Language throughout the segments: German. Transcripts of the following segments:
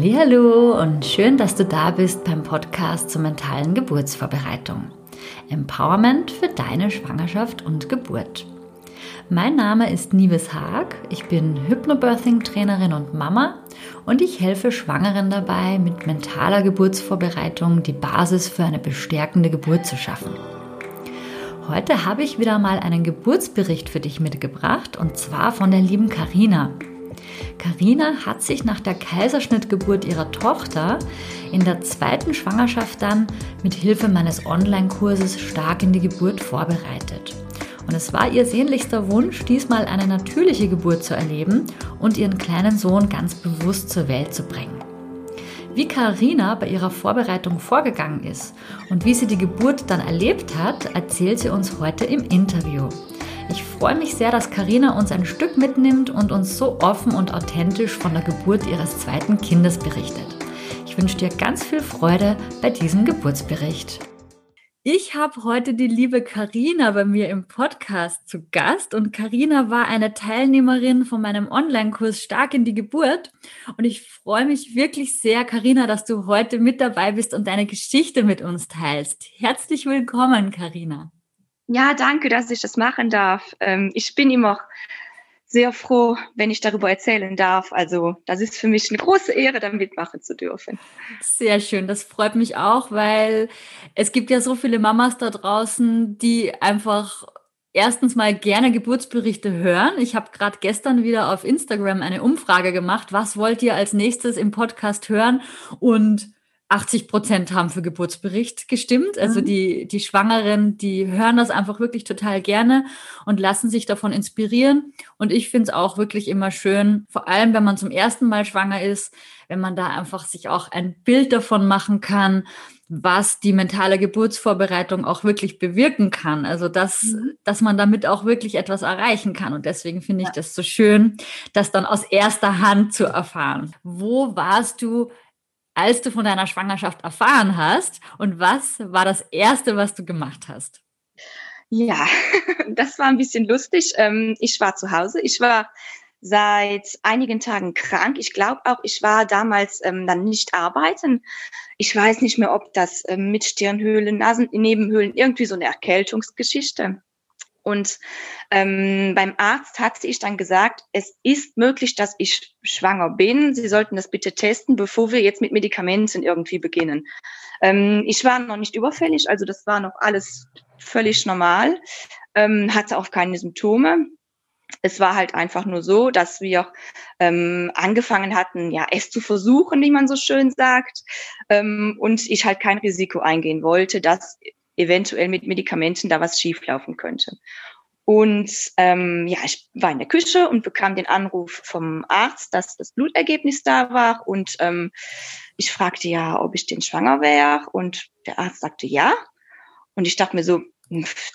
Hallo und schön, dass du da bist beim Podcast zur mentalen Geburtsvorbereitung. Empowerment für deine Schwangerschaft und Geburt. Mein Name ist Nives Haag, ich bin Hypnobirthing-Trainerin und Mama und ich helfe Schwangeren dabei, mit mentaler Geburtsvorbereitung die Basis für eine bestärkende Geburt zu schaffen. Heute habe ich wieder mal einen Geburtsbericht für dich mitgebracht und zwar von der lieben Karina. Karina hat sich nach der Kaiserschnittgeburt ihrer Tochter in der zweiten Schwangerschaft dann mit Hilfe meines Online-Kurses stark in die Geburt vorbereitet. Und es war ihr sehnlichster Wunsch, diesmal eine natürliche Geburt zu erleben und ihren kleinen Sohn ganz bewusst zur Welt zu bringen. Wie Karina bei ihrer Vorbereitung vorgegangen ist und wie sie die Geburt dann erlebt hat, erzählt sie uns heute im Interview. Ich freue mich sehr, dass Karina uns ein Stück mitnimmt und uns so offen und authentisch von der Geburt ihres zweiten Kindes berichtet. Ich wünsche dir ganz viel Freude bei diesem Geburtsbericht. Ich habe heute die liebe Karina bei mir im Podcast zu Gast und Karina war eine Teilnehmerin von meinem Online-Kurs Stark in die Geburt und ich freue mich wirklich sehr, Karina, dass du heute mit dabei bist und deine Geschichte mit uns teilst. Herzlich willkommen, Karina. Ja, danke, dass ich das machen darf. Ähm, ich bin immer sehr froh, wenn ich darüber erzählen darf. Also das ist für mich eine große Ehre, da mitmachen zu dürfen. Sehr schön, das freut mich auch, weil es gibt ja so viele Mamas da draußen, die einfach erstens mal gerne Geburtsberichte hören. Ich habe gerade gestern wieder auf Instagram eine Umfrage gemacht, was wollt ihr als nächstes im Podcast hören? Und 80 Prozent haben für Geburtsbericht gestimmt. Also mhm. die, die Schwangeren, die hören das einfach wirklich total gerne und lassen sich davon inspirieren. Und ich finde es auch wirklich immer schön, vor allem wenn man zum ersten Mal schwanger ist, wenn man da einfach sich auch ein Bild davon machen kann, was die mentale Geburtsvorbereitung auch wirklich bewirken kann. Also dass, mhm. dass man damit auch wirklich etwas erreichen kann. Und deswegen finde ich ja. das so schön, das dann aus erster Hand zu erfahren. Wo warst du als du von deiner Schwangerschaft erfahren hast und was war das Erste, was du gemacht hast? Ja, das war ein bisschen lustig. Ähm, ich war zu Hause. Ich war seit einigen Tagen krank. Ich glaube auch, ich war damals ähm, dann nicht arbeiten. Ich weiß nicht mehr, ob das ähm, mit Stirnhöhlen, Nasennebenhöhlen, irgendwie so eine Erkältungsgeschichte. Und ähm, beim Arzt hatte ich dann gesagt, es ist möglich, dass ich schwanger bin. Sie sollten das bitte testen, bevor wir jetzt mit Medikamenten irgendwie beginnen. Ähm, ich war noch nicht überfällig, also das war noch alles völlig normal, ähm, hatte auch keine Symptome. Es war halt einfach nur so, dass wir ähm, angefangen hatten, ja, es zu versuchen, wie man so schön sagt, ähm, und ich halt kein Risiko eingehen wollte, dass eventuell mit Medikamenten da was schieflaufen könnte. Und ähm, ja, ich war in der Küche und bekam den Anruf vom Arzt, dass das Blutergebnis da war. Und ähm, ich fragte ja, ob ich denn schwanger wäre. Und der Arzt sagte ja. Und ich dachte mir so,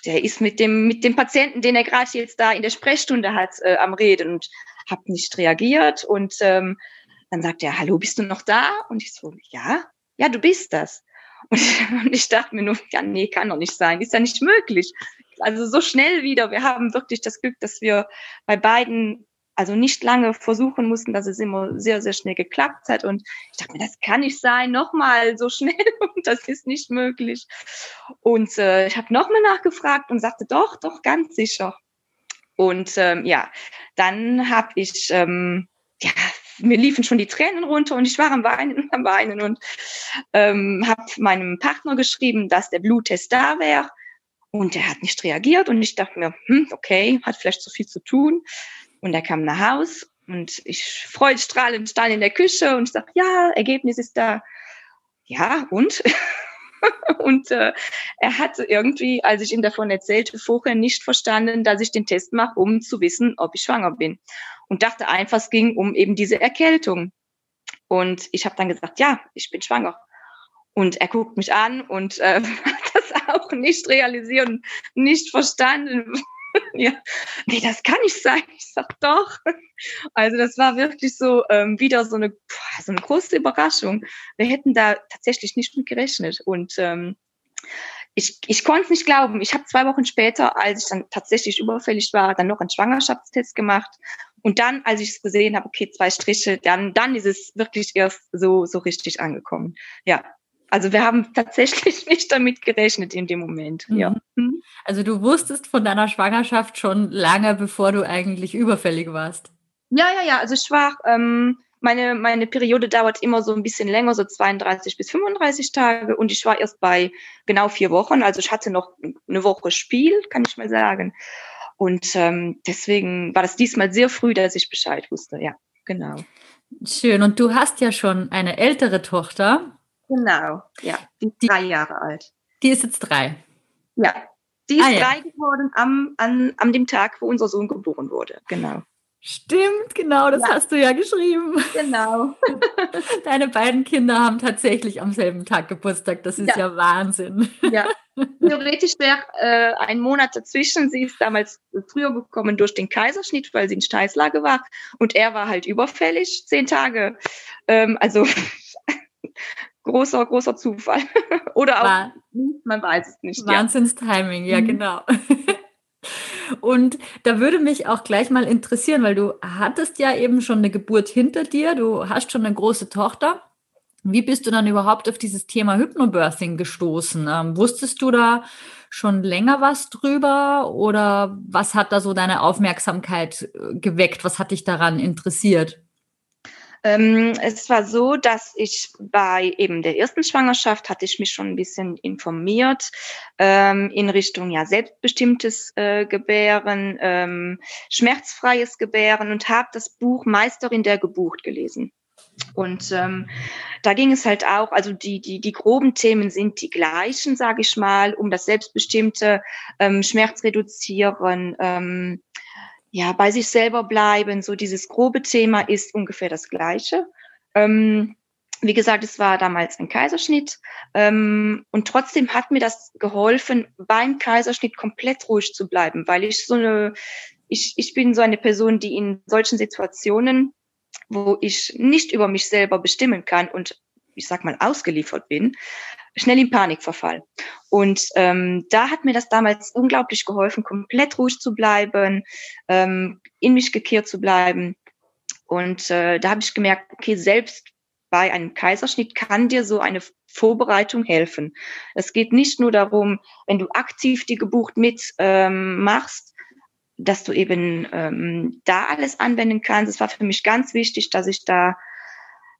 der ist mit dem mit dem Patienten, den er gerade jetzt da in der Sprechstunde hat, äh, am Reden und habe nicht reagiert. Und ähm, dann sagt er, hallo, bist du noch da? Und ich so, ja, ja, du bist das. Und ich dachte mir nur, ja, nee, kann doch nicht sein, ist ja nicht möglich. Also so schnell wieder. Wir haben wirklich das Glück, dass wir bei beiden also nicht lange versuchen mussten, dass es immer sehr, sehr schnell geklappt hat. Und ich dachte mir, das kann nicht sein, nochmal so schnell und das ist nicht möglich. Und äh, ich habe nochmal nachgefragt und sagte, doch, doch, ganz sicher. Und ähm, ja, dann habe ich ähm, ja mir liefen schon die Tränen runter und ich war am Weinen und am Weinen und ähm, habe meinem Partner geschrieben, dass der Bluttest da wäre. Und er hat nicht reagiert und ich dachte mir, hm, okay, hat vielleicht zu viel zu tun. Und er kam nach Haus und ich freudestrahlend stand in der Küche und ich sag, ja, Ergebnis ist da. Ja, und? und äh, er hatte irgendwie, als ich ihm davon erzählte, vorher nicht verstanden, dass ich den Test mache, um zu wissen, ob ich schwanger bin und dachte einfach, es ging um eben diese Erkältung. Und ich habe dann gesagt, ja, ich bin schwanger. Und er guckt mich an und äh, hat das auch nicht realisiert und nicht verstanden. ja, nee, das kann nicht sein. Ich sag doch. Also das war wirklich so ähm, wieder so eine, so eine große Überraschung. Wir hätten da tatsächlich nicht mit gerechnet. Und ähm, ich, ich konnte es nicht glauben. Ich habe zwei Wochen später, als ich dann tatsächlich überfällig war, dann noch einen Schwangerschaftstest gemacht Und dann, als ich es gesehen habe, okay, zwei Striche, dann, dann ist es wirklich erst so, so richtig angekommen. Ja. Also wir haben tatsächlich nicht damit gerechnet in dem Moment. Mhm. Ja. Also du wusstest von deiner Schwangerschaft schon lange, bevor du eigentlich überfällig warst. Ja, ja, ja. Also ich war, ähm, meine, meine Periode dauert immer so ein bisschen länger, so 32 bis 35 Tage. Und ich war erst bei genau vier Wochen. Also ich hatte noch eine Woche Spiel, kann ich mal sagen. Und ähm, deswegen war das diesmal sehr früh, dass ich Bescheid wusste. Ja, genau. Schön. Und du hast ja schon eine ältere Tochter. Genau, ja. Die ist drei Jahre alt. Die ist jetzt drei. Ja, die ist ah, drei ja. geworden am, an, an dem Tag, wo unser Sohn geboren wurde. Genau. Stimmt, genau, das ja. hast du ja geschrieben. Genau. Deine beiden Kinder haben tatsächlich am selben Tag Geburtstag. Das ist ja, ja Wahnsinn. Ja, theoretisch wäre äh, ein Monat dazwischen. Sie ist damals früher gekommen durch den Kaiserschnitt, weil sie in Steißlage war. Und er war halt überfällig, zehn Tage. Ähm, also großer, großer Zufall. Oder auch, war, man weiß es nicht. Wahnsinns-Timing, ja, mhm. genau. Und da würde mich auch gleich mal interessieren, weil du hattest ja eben schon eine Geburt hinter dir, du hast schon eine große Tochter. Wie bist du dann überhaupt auf dieses Thema Hypnobirthing gestoßen? Ähm, wusstest du da schon länger was drüber oder was hat da so deine Aufmerksamkeit äh, geweckt? Was hat dich daran interessiert? Ähm, es war so, dass ich bei eben der ersten Schwangerschaft hatte ich mich schon ein bisschen informiert ähm, in Richtung ja selbstbestimmtes äh, Gebären, ähm, schmerzfreies Gebären und habe das Buch Meisterin der Geburt gelesen. Und ähm, da ging es halt auch, also die, die, die groben Themen sind die gleichen, sage ich mal, um das selbstbestimmte ähm, Schmerz reduzieren, ähm, ja, bei sich selber bleiben. So dieses grobe Thema ist ungefähr das gleiche. Ähm, wie gesagt, es war damals ein Kaiserschnitt ähm, und trotzdem hat mir das geholfen, beim Kaiserschnitt komplett ruhig zu bleiben, weil ich so eine, ich, ich bin so eine Person, die in solchen Situationen, wo ich nicht über mich selber bestimmen kann und ich sag mal ausgeliefert bin, schnell in Panik verfall. Und ähm, da hat mir das damals unglaublich geholfen, komplett ruhig zu bleiben, ähm, in mich gekehrt zu bleiben. Und äh, da habe ich gemerkt, okay, selbst bei einem Kaiserschnitt kann dir so eine Vorbereitung helfen. Es geht nicht nur darum, wenn du aktiv die Geburt mit ähm, machst, dass du eben ähm, da alles anwenden kannst. Es war für mich ganz wichtig, dass ich da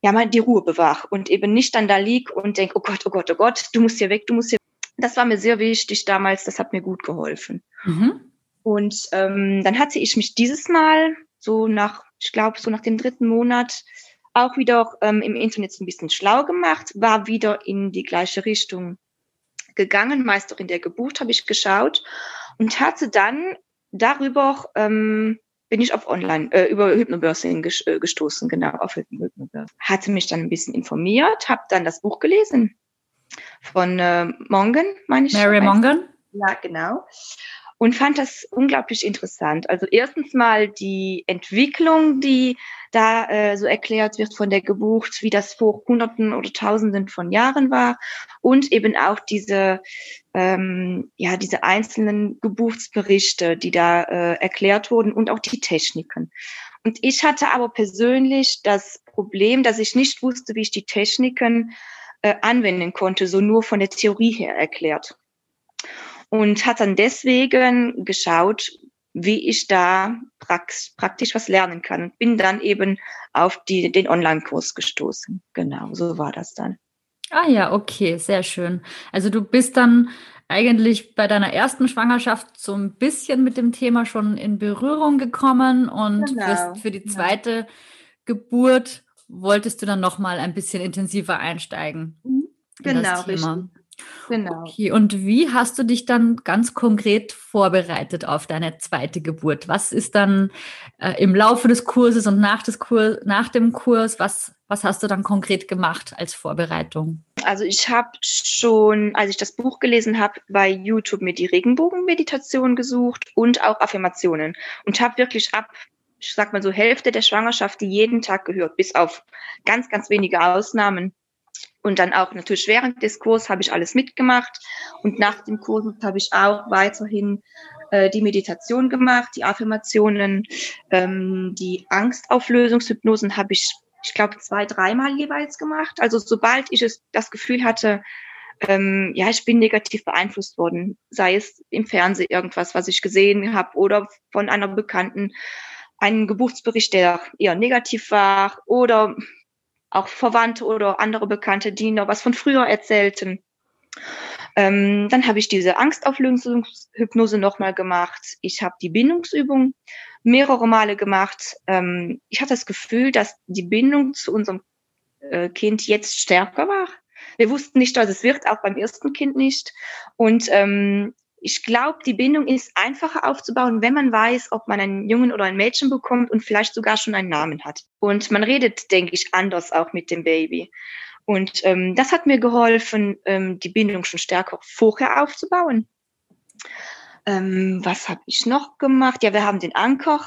ja mal die Ruhe bewahre und eben nicht dann da lieg und denk, oh Gott, oh Gott, oh Gott, du musst hier weg, du musst hier. Das war mir sehr wichtig damals, das hat mir gut geholfen. Mhm. Und ähm, dann hatte ich mich dieses Mal so nach, ich glaube, so nach dem dritten Monat auch wieder ähm, im Internet so ein bisschen schlau gemacht, war wieder in die gleiche Richtung gegangen. Meisterin der Geburt habe ich geschaut und hatte dann darüber ähm, bin ich auf Online, äh, über Hypnobirthing äh, gestoßen, genau, auf Hypnobirthing. Hatte mich dann ein bisschen informiert, habe dann das Buch gelesen von äh, Mongan, meine ich. Mary Mongan? Ja, genau und fand das unglaublich interessant. Also erstens mal die Entwicklung, die da äh, so erklärt wird von der Geburt, wie das vor Hunderten oder Tausenden von Jahren war und eben auch diese ähm, ja diese einzelnen Geburtsberichte, die da äh, erklärt wurden und auch die Techniken. Und ich hatte aber persönlich das Problem, dass ich nicht wusste, wie ich die Techniken äh, anwenden konnte, so nur von der Theorie her erklärt und hat dann deswegen geschaut, wie ich da praktisch was lernen kann. Bin dann eben auf die, den Online-Kurs gestoßen. Genau, so war das dann. Ah ja, okay, sehr schön. Also du bist dann eigentlich bei deiner ersten Schwangerschaft so ein bisschen mit dem Thema schon in Berührung gekommen und genau. bist für die zweite ja. Geburt wolltest du dann noch mal ein bisschen intensiver einsteigen. Mhm. Genau, richtig. Genau. Okay, und wie hast du dich dann ganz konkret vorbereitet auf deine zweite Geburt? Was ist dann äh, im Laufe des Kurses und nach, des Kur nach dem Kurs, was, was hast du dann konkret gemacht als Vorbereitung? Also ich habe schon, als ich das Buch gelesen habe, bei YouTube mir die Regenbogenmeditation gesucht und auch Affirmationen und habe wirklich ab ich sag mal so Hälfte der Schwangerschaft die jeden Tag gehört, bis auf ganz, ganz wenige Ausnahmen Und dann auch natürlich während des Kurses habe ich alles mitgemacht. Und nach dem Kurs habe ich auch weiterhin äh, die Meditation gemacht, die Affirmationen, ähm, die Angstauflösungshypnosen habe ich, ich glaube, zwei, dreimal jeweils gemacht. Also sobald ich es, das Gefühl hatte, ähm, ja, ich bin negativ beeinflusst worden, sei es im Fernsehen irgendwas, was ich gesehen habe oder von einer Bekannten, einen Geburtsbericht, der eher negativ war oder auch Verwandte oder andere Bekannte, die noch was von früher erzählten. Ähm, dann habe ich diese Angstauflösungshypnose nochmal gemacht. Ich habe die Bindungsübung mehrere Male gemacht. Ähm, ich hatte das Gefühl, dass die Bindung zu unserem äh, Kind jetzt stärker war. Wir wussten nicht, was es wird, auch beim ersten Kind nicht. Und ähm, ich glaube, die Bindung ist einfacher aufzubauen, wenn man weiß, ob man einen Jungen oder ein Mädchen bekommt und vielleicht sogar schon einen Namen hat. Und man redet, denke ich, anders auch mit dem Baby. Und ähm, das hat mir geholfen, ähm, die Bindung schon stärker vorher aufzubauen. Ähm, was habe ich noch gemacht? Ja, wir haben den Anker,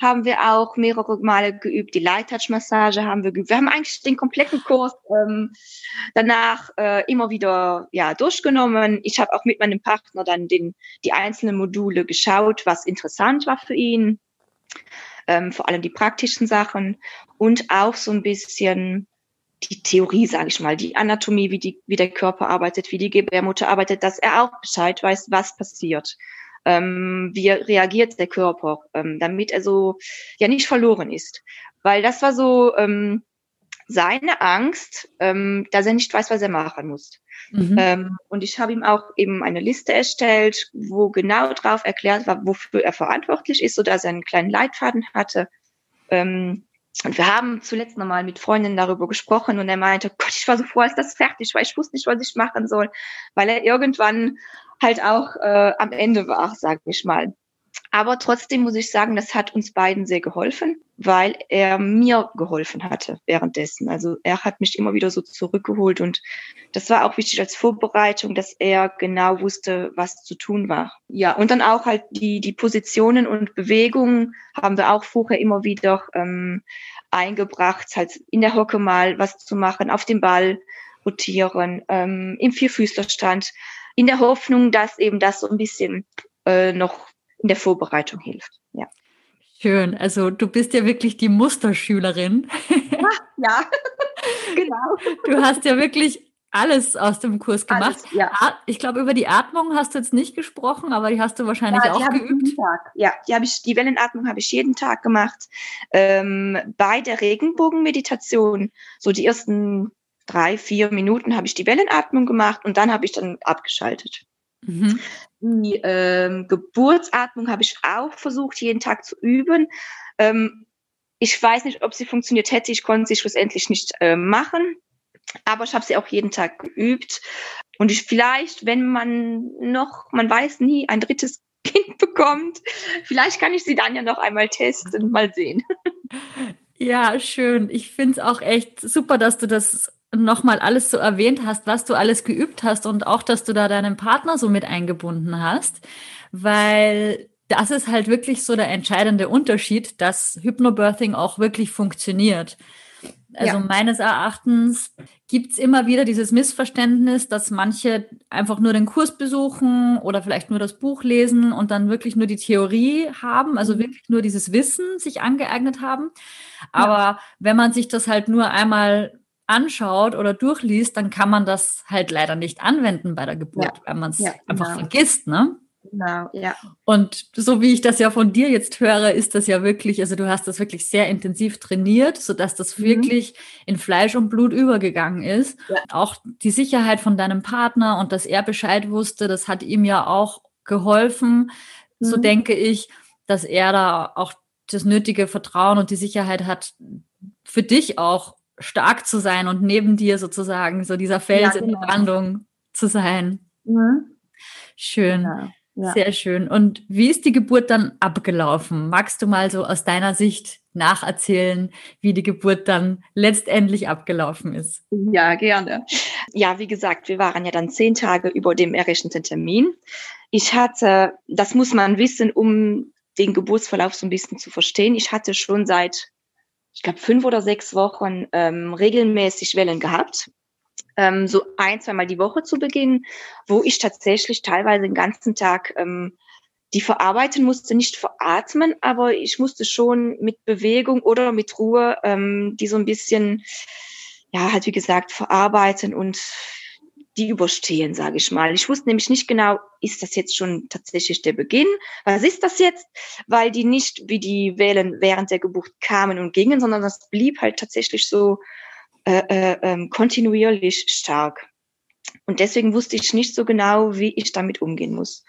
haben wir auch mehrere Male geübt. Die Light Touch Massage haben wir geübt. Wir haben eigentlich den kompletten Kurs ähm, danach äh, immer wieder ja durchgenommen. Ich habe auch mit meinem Partner dann den die einzelnen Module geschaut, was interessant war für ihn. Ähm, vor allem die praktischen Sachen und auch so ein bisschen die Theorie, sage ich mal, die Anatomie, wie, die, wie der Körper arbeitet, wie die Gebärmutter arbeitet, dass er auch Bescheid weiß, was passiert. Ähm, wie reagiert der Körper, ähm, damit er so ja nicht verloren ist. Weil das war so ähm, seine Angst, ähm, dass er nicht weiß, was er machen muss. Mhm. Ähm, und ich habe ihm auch eben eine Liste erstellt, wo genau drauf erklärt war, wofür er verantwortlich ist, so dass er einen kleinen Leitfaden hatte. Ähm, und wir haben zuletzt nochmal mit Freundinnen darüber gesprochen und er meinte, Gott, ich war so froh, als das fertig war. Ich wusste nicht, was ich machen soll, weil er irgendwann halt auch äh, am Ende war, sag ich mal. Aber trotzdem muss ich sagen, das hat uns beiden sehr geholfen, weil er mir geholfen hatte währenddessen. Also er hat mich immer wieder so zurückgeholt und das war auch wichtig als Vorbereitung, dass er genau wusste, was zu tun war. Ja, und dann auch halt die, die Positionen und Bewegungen haben wir auch vorher immer wieder ähm, eingebracht, halt in der Hocke mal was zu machen, auf dem Ball rotieren, ähm, im Vierfüßlerstand, in der Hoffnung, dass eben das so ein bisschen äh, noch in der Vorbereitung hilft. Ja. Schön. Also du bist ja wirklich die Musterschülerin. Ja, ja. genau. Du hast ja wirklich alles aus dem Kurs gemacht. Alles, ja. Ich glaube, über die Atmung hast du jetzt nicht gesprochen, aber die hast du wahrscheinlich ja, auch geübt. Ja, die habe ich, die Wellenatmung habe ich jeden Tag gemacht. Ähm, bei der Regenbogenmeditation, so die ersten drei, vier Minuten habe ich die Wellenatmung gemacht und dann habe ich dann abgeschaltet. Mhm. Die ähm, Geburtsatmung habe ich auch versucht, jeden Tag zu üben. Ähm, ich weiß nicht, ob sie funktioniert hätte. Ich konnte sie schlussendlich nicht äh, machen. Aber ich habe sie auch jeden Tag geübt. Und ich vielleicht, wenn man noch, man weiß nie, ein drittes Kind bekommt, vielleicht kann ich sie dann ja noch einmal testen, mal sehen. Ja, schön. Ich finde es auch echt super, dass du das nochmal alles so erwähnt hast, was du alles geübt hast und auch, dass du da deinen Partner so mit eingebunden hast, weil das ist halt wirklich so der entscheidende Unterschied, dass Hypnobirthing auch wirklich funktioniert. Also ja. meines Erachtens gibt's immer wieder dieses Missverständnis, dass manche einfach nur den Kurs besuchen oder vielleicht nur das Buch lesen und dann wirklich nur die Theorie haben, also mhm. wirklich nur dieses Wissen sich angeeignet haben. Aber ja. wenn man sich das halt nur einmal anschaut oder durchliest, dann kann man das halt leider nicht anwenden bei der Geburt, ja. weil man es ja, einfach genau. vergisst, ne? Genau, ja. Und so wie ich das ja von dir jetzt höre, ist das ja wirklich, also du hast das wirklich sehr intensiv trainiert, sodass das mhm. wirklich in Fleisch und Blut übergegangen ist. Ja. Auch die Sicherheit von deinem Partner und dass er Bescheid wusste, das hat ihm ja auch geholfen. Mhm. So denke ich, dass er da auch das nötige Vertrauen und die Sicherheit hat, für dich auch stark zu sein und neben dir sozusagen so dieser Fels ja, genau. in der genau. Brandung zu sein. Mhm. Schön. Genau. Ja. Sehr schön. Und wie ist die Geburt dann abgelaufen? Magst du mal so aus deiner Sicht nacherzählen, wie die Geburt dann letztendlich abgelaufen ist? Ja, gerne. Ja, wie gesagt, wir waren ja dann zehn Tage über dem errechneten Termin. Ich hatte, das muss man wissen, um den Geburtsverlauf so ein bisschen zu verstehen. Ich hatte schon seit ich glaube, fünf oder sechs Wochen ähm, regelmäßig Wellen gehabt. ähm, so ein, zweimal die Woche zu beginnen, wo ich tatsächlich teilweise den ganzen Tag ähm, die verarbeiten musste, nicht veratmen, aber ich musste schon mit Bewegung oder mit Ruhe ähm, die so ein bisschen, ja, halt wie gesagt, verarbeiten und die überstehen, sage ich mal. Ich wusste nämlich nicht genau, ist das jetzt schon tatsächlich der Beginn? Was ist das jetzt? Weil die nicht wie die Wellen während der Geburt kamen und gingen, sondern das blieb halt tatsächlich so äh, äh, ähm, kontinuierlich stark. Und deswegen wusste ich nicht so genau, wie ich damit umgehen muss.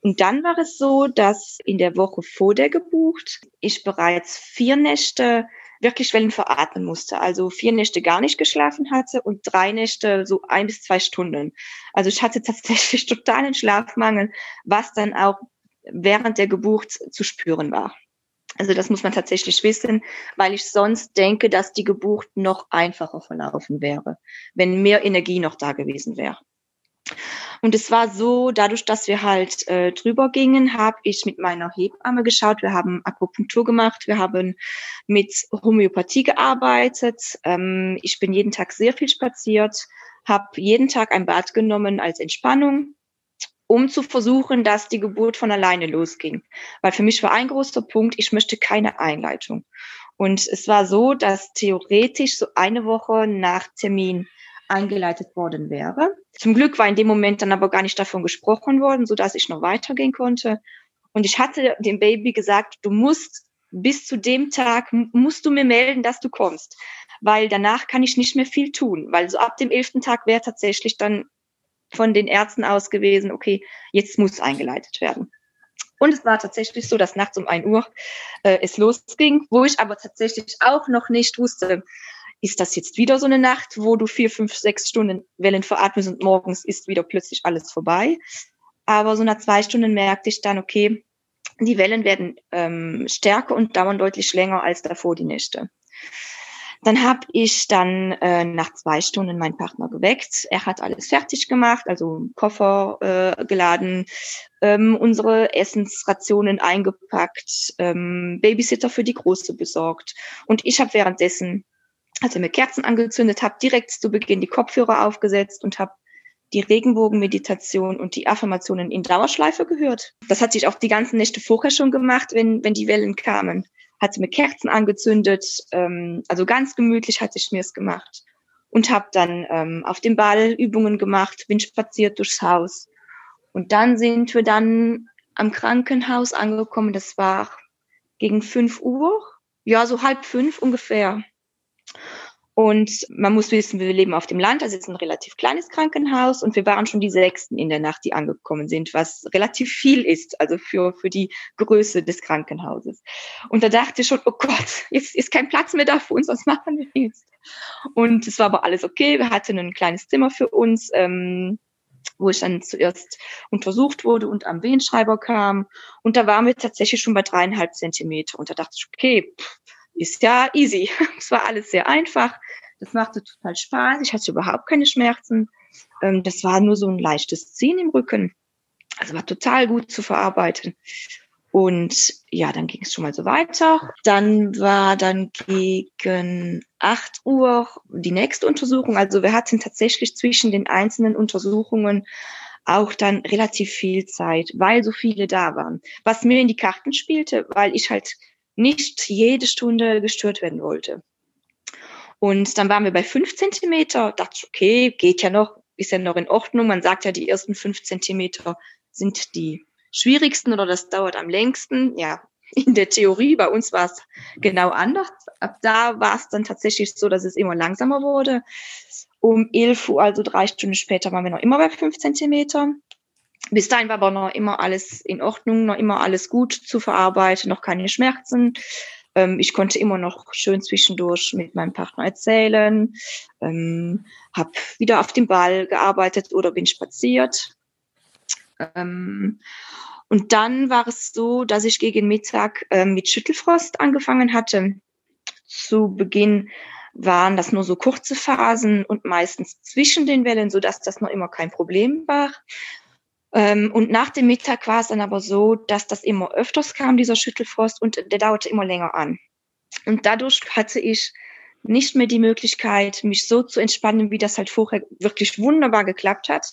Und dann war es so, dass in der Woche vor der Geburt ich bereits vier Nächte wirklich Wellen veratmen musste. Also vier Nächte gar nicht geschlafen hatte und drei Nächte so ein bis zwei Stunden. Also ich hatte tatsächlich totalen Schlafmangel, was dann auch während der Geburt zu spüren war. Also das muss man tatsächlich wissen, weil ich sonst denke, dass die Geburt noch einfacher verlaufen wäre, wenn mehr Energie noch da gewesen wäre. Und es war so, dadurch, dass wir halt äh, drüber gingen, habe ich mit meiner Hebamme geschaut. Wir haben Akupunktur gemacht, wir haben mit Homöopathie gearbeitet. Ähm, ich bin jeden Tag sehr viel spaziert, habe jeden Tag ein Bad genommen als Entspannung um zu versuchen, dass die Geburt von alleine losging. Weil für mich war ein großer Punkt, ich möchte keine Einleitung. Und es war so, dass theoretisch so eine Woche nach Termin eingeleitet worden wäre. Zum Glück war in dem Moment dann aber gar nicht davon gesprochen worden, so dass ich noch weitergehen konnte. Und ich hatte dem Baby gesagt, du musst bis zu dem Tag musst du mir melden, dass du kommst, weil danach kann ich nicht mehr viel tun, weil so ab dem elften Tag wäre tatsächlich dann von den Ärzten aus gewesen, okay, jetzt muss eingeleitet werden. Und es war tatsächlich so, dass nachts um ein Uhr äh, es losging, wo ich aber tatsächlich auch noch nicht wusste, ist das jetzt wieder so eine Nacht, wo du vier, fünf, sechs Stunden Wellen veratmest und morgens ist wieder plötzlich alles vorbei. Aber so nach zwei Stunden merkte ich dann, okay, die Wellen werden ähm, stärker und dauern deutlich länger als davor die Nächte. Dann habe ich dann äh, nach zwei Stunden meinen Partner geweckt. Er hat alles fertig gemacht, also Koffer äh, geladen, ähm, unsere Essensrationen eingepackt, ähm, Babysitter für die Große besorgt. Und ich habe währenddessen hat er mir Kerzen angezündet, habe direkt zu Beginn die Kopfhörer aufgesetzt und habe die Regenbogenmeditation und die Affirmationen in Dauerschleife gehört. Das hatte ich auch die ganzen Nächte vorher schon gemacht, wenn, wenn die Wellen kamen. Hatte mir Kerzen angezündet, ähm, also ganz gemütlich hatte ich mir es gemacht. Und habe dann ähm, auf dem Ball Übungen gemacht, bin spaziert durchs Haus. Und dann sind wir dann am Krankenhaus angekommen. Das war gegen fünf Uhr, ja, so halb fünf ungefähr. Und man muss wissen, wir leben auf dem Land, das ist ein relativ kleines Krankenhaus und wir waren schon die Sechsten in der Nacht, die angekommen sind, was relativ viel ist, also für, für die Größe des Krankenhauses. Und da dachte ich schon, oh Gott, jetzt ist kein Platz mehr da für uns, was machen wir jetzt? Und es war aber alles okay, wir hatten ein kleines Zimmer für uns, ähm, wo ich dann zuerst untersucht wurde und am Wehenschreiber kam. Und da waren wir tatsächlich schon bei dreieinhalb Zentimeter. Und da dachte ich, okay, pff, ist ja easy. Es war alles sehr einfach. Das machte total Spaß. Ich hatte überhaupt keine Schmerzen. Ähm, das war nur so ein leichtes Ziehen im Rücken. Also war total gut zu verarbeiten. Und ja, dann ging es schon mal so weiter. Dann war dann gegen 8 Uhr die nächste Untersuchung. Also wir hatten tatsächlich zwischen den einzelnen Untersuchungen auch dann relativ viel Zeit, weil so viele da waren. Was mir in die Karten spielte, weil ich halt nicht jede Stunde gestört werden wollte. Und dann waren wir bei fünf Zentimeter, dachte okay, geht ja noch, ist ja noch in Ordnung. Man sagt ja, die ersten fünf Zentimeter sind die schwierigsten oder das dauert am längsten. Ja, in der Theorie, bei uns war es genau anders. Ab da war es dann tatsächlich so, dass es immer langsamer wurde. Um 11 Uhr, also drei Stunden später, waren wir noch immer bei fünf Zentimeter. Bis dahin war aber noch immer alles in Ordnung, noch immer alles gut zu verarbeiten, noch keine Schmerzen. Ähm, ich konnte immer noch schön zwischendurch mit meinem Partner erzählen, ähm, habe wieder auf dem Ball gearbeitet oder bin spaziert. Ähm, und dann war es so, dass ich gegen Mittag äh, mit Schüttelfrost angefangen hatte. Zu Beginn waren das nur so kurze Phasen und meistens zwischen den Wellen, so dass das noch immer kein Problem war. Ähm, und nach dem Mittag war es dann aber so, dass das immer öfters kam, dieser Schüttelfrost, und der dauerte immer länger an. Und dadurch hatte ich nicht mehr die Möglichkeit, mich so zu entspannen, wie das halt vorher wirklich wunderbar geklappt hat.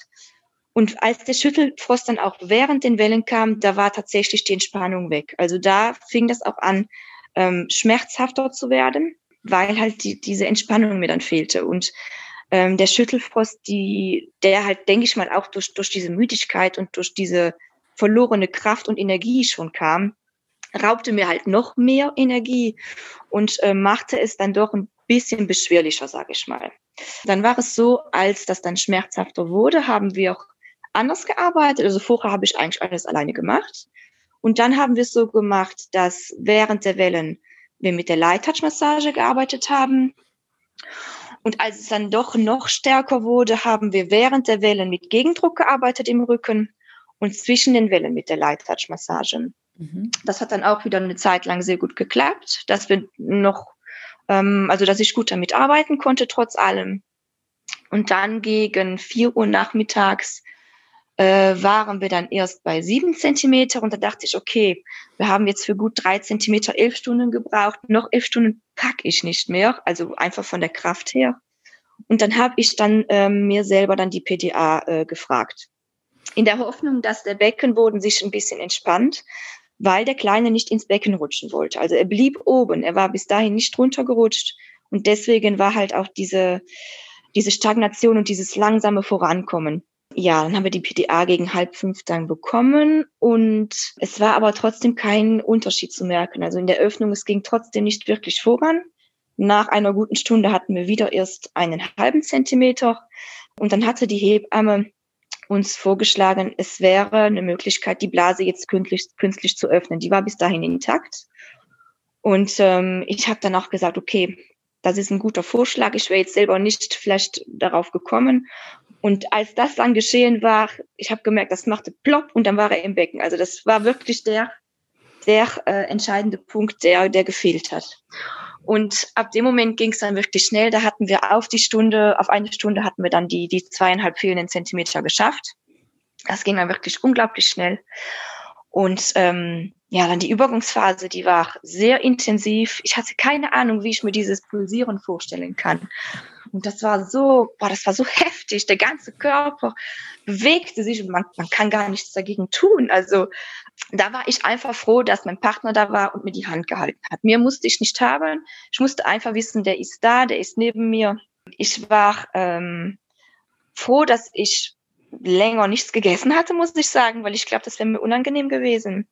Und als der Schüttelfrost dann auch während den Wellen kam, da war tatsächlich die Entspannung weg. Also da fing das auch an, ähm, schmerzhafter zu werden, weil halt die, diese Entspannung mir dann fehlte. Und ähm, der Schüttelfrost, die, der halt, denke ich mal, auch durch, durch diese Müdigkeit und durch diese verlorene Kraft und Energie schon kam, raubte mir halt noch mehr Energie und äh, machte es dann doch ein bisschen beschwerlicher, sage ich mal. Dann war es so, als das dann schmerzhafter wurde, haben wir auch anders gearbeitet. Also vorher habe ich eigentlich alles alleine gemacht. Und dann haben wir es so gemacht, dass während der Wellen wir mit der Light Touch Massage gearbeitet haben. Und als es dann doch noch stärker wurde, haben wir während der Wellen mit Gegendruck gearbeitet im Rücken und zwischen den Wellen mit der Light Touch Massage. Mhm. Das hat dann auch wieder eine Zeit lang sehr gut geklappt, dass wir noch, ähm, also dass ich gut damit arbeiten konnte trotz allem. Und dann gegen vier Uhr nachmittags äh, waren wir dann erst bei sieben Zentimeter und da dachte ich, okay, wir haben jetzt für gut drei Zentimeter elf Stunden gebraucht, noch elf Stunden pack ich nicht mehr, also einfach von der Kraft her. Und dann habe ich dann ähm, mir selber dann die PDA äh, gefragt. In der Hoffnung, dass der Beckenboden sich ein bisschen entspannt, weil der Kleine nicht ins Becken rutschen wollte. Also er blieb oben, er war bis dahin nicht runtergerutscht und deswegen war halt auch diese, diese Stagnation und dieses langsame Vorankommen ja, dann haben wir die PDA gegen halb fünf dann bekommen und es war aber trotzdem kein Unterschied zu merken. Also in der Öffnung, es ging trotzdem nicht wirklich voran. Nach einer guten Stunde hatten wir wieder erst einen halben Zentimeter und dann hatte die Hebamme uns vorgeschlagen, es wäre eine Möglichkeit, die Blase jetzt künstlich, künstlich zu öffnen. Die war bis dahin intakt. Und ähm, ich habe dann auch gesagt, okay, das ist ein guter Vorschlag. Ich wäre jetzt selber nicht vielleicht darauf gekommen. Und als das dann geschehen war, ich habe gemerkt, das machte plopp und dann war er im Becken. Also das war wirklich der, der äh, entscheidende Punkt, der, der gefehlt hat. Und ab dem Moment ging es dann wirklich schnell. Da hatten wir auf die Stunde, auf eine Stunde hatten wir dann die, die zweieinhalb fehlenden Zentimeter geschafft. Das ging dann wirklich unglaublich schnell. Und ähm, ja, dann die Übergangsphase, die war sehr intensiv. Ich hatte keine Ahnung, wie ich mir dieses Pulsieren vorstellen kann. Und das war so, boah, das war so heftig. Der ganze Körper bewegte sich und man, man kann gar nichts dagegen tun. Also da war ich einfach froh, dass mein Partner da war und mir die Hand gehalten hat. Mir musste ich nicht haben. Ich musste einfach wissen, der ist da, der ist neben mir. Ich war ähm, froh, dass ich länger nichts gegessen hatte, muss ich sagen, weil ich glaube, das wäre mir unangenehm gewesen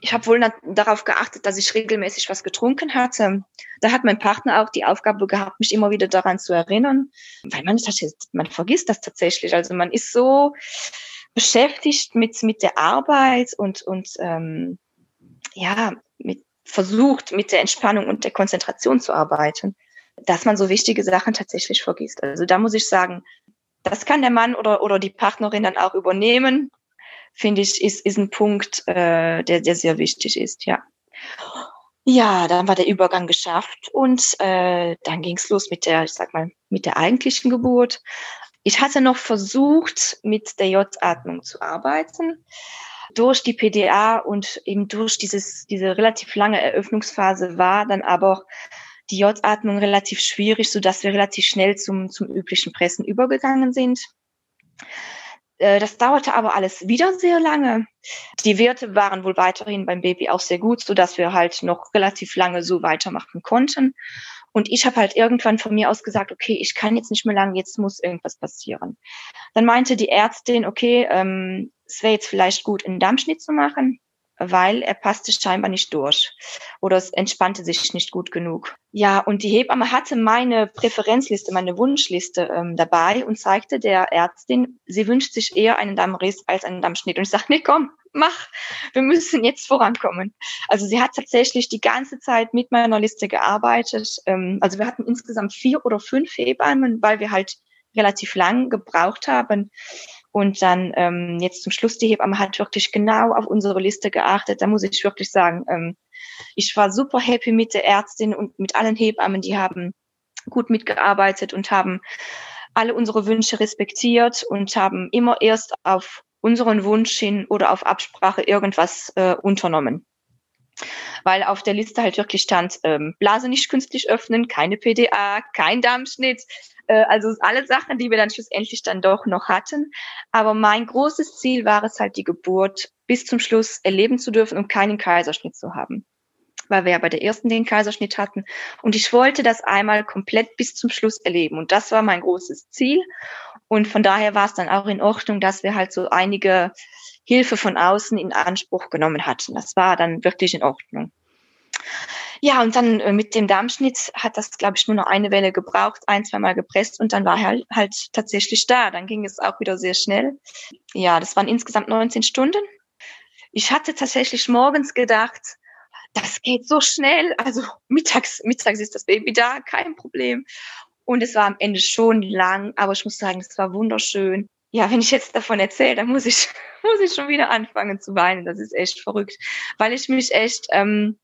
ich habe wohl darauf geachtet, dass ich regelmäßig was getrunken hatte. Da hat mein Partner auch die Aufgabe gehabt, mich immer wieder daran zu erinnern, weil man man vergisst das tatsächlich. Also man ist so beschäftigt mit mit der Arbeit und und ähm, ja mit versucht mit der Entspannung und der Konzentration zu arbeiten, dass man so wichtige Sachen tatsächlich vergisst. Also da muss ich sagen, das kann der Mann oder oder die Partnerin dann auch übernehmen finde ich, ist, ist ein Punkt, äh, der, der sehr wichtig ist, ja. Ja, dann war der Übergang geschafft und äh, dann ging es los mit der, ich sag mal, mit der eigentlichen Geburt. Ich hatte noch versucht, mit der J-Atmung zu arbeiten. Durch die PDA und eben durch dieses, diese relativ lange Eröffnungsphase war dann aber die J-Atmung relativ schwierig, so dass wir relativ schnell zum, zum üblichen Pressen übergegangen sind. Äh, das dauerte aber alles wieder sehr lange. Die Werte waren wohl weiterhin beim Baby auch sehr gut, so dass wir halt noch relativ lange so weitermachen konnten. Und ich habe halt irgendwann von mir aus gesagt, okay, ich kann jetzt nicht mehr lang, jetzt muss irgendwas passieren. Dann meinte die Ärztin, okay, ähm, es wäre jetzt vielleicht gut, einen Dammschnitt zu machen weil er passte scheinbar nicht durch oder es entspannte sich nicht gut genug. Ja, und die Hebamme hatte meine Präferenzliste, meine Wunschliste ähm, dabei und zeigte der Ärztin, sie wünscht sich eher einen Dammriss als einen Dammschnitt. Und ich sagte, nee, komm, mach, wir müssen jetzt vorankommen. Also sie hat tatsächlich die ganze Zeit mit meiner Liste gearbeitet. Ähm, also wir hatten insgesamt vier oder fünf Hebammen, weil wir halt relativ lang gebraucht haben. Und dann ähm, jetzt zum Schluss, die Hebamme hat wirklich genau auf unsere Liste geachtet. Da muss ich wirklich sagen, ähm, ich war super happy mit der Ärztin und mit allen Hebammen, die haben gut mitgearbeitet und haben alle unsere Wünsche respektiert und haben immer erst auf unseren Wunsch hin oder auf Absprache irgendwas äh, unternommen. weil auf der Liste halt wirklich stand, ähm, Blase nicht künstlich öffnen, keine PDA, kein Darmschnitt, äh, also alle Sachen, die wir dann schlussendlich dann doch noch hatten. Aber mein großes Ziel war es halt, die Geburt bis zum Schluss erleben zu dürfen und keinen Kaiserschnitt zu haben weil wir ja bei der ersten den Kaiserschnitt hatten. Und ich wollte das einmal komplett bis zum Schluss erleben. Und das war mein großes Ziel. Und von daher war es dann auch in Ordnung, dass wir halt so einige Hilfe von außen in Anspruch genommen hatten. Das war dann wirklich in Ordnung. Ja, und dann äh, mit dem Darmschnitt hat das, glaube ich, nur noch eine Welle gebraucht, ein, zweimal gepresst und dann war er halt, halt tatsächlich da. Dann ging es auch wieder sehr schnell. Ja, das waren insgesamt 19 Stunden. Ich hatte tatsächlich morgens gedacht, das geht so schnell. Also mittags, mittags ist das Baby da, kein Problem. Und es war am Ende schon lang, aber ich muss sagen, es war wunderschön. Ja, wenn ich jetzt davon erzähle, dann muss ich, muss ich schon wieder anfangen zu weinen. Das ist echt verrückt, weil ich mich echt, ähm,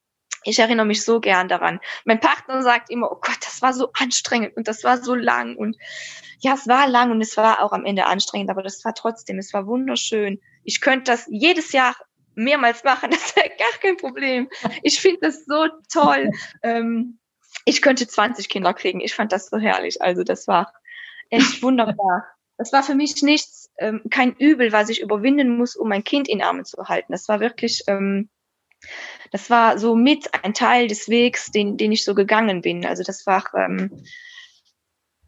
ich erinnere mich so gern daran. Mein Partner sagt immer, oh Gott, das war so anstrengend und das war so lang und ja, es war lang und es war auch am Ende anstrengend, aber das war trotzdem, es war wunderschön. Ich könnte das jedes Jahr mehrmals machen, das wäre gar kein Problem. Ich finde das so toll. Ähm, ich könnte 20 Kinder kriegen. Ich fand das so herrlich. Also das war echt wunderbar. Das war für mich nichts, ähm, kein Übel, was ich überwinden muss, um mein Kind in Armen zu halten. Das war wirklich ähm, das war so mit ein Teil des Wegs, den, den ich so gegangen bin. Also das war, ähm,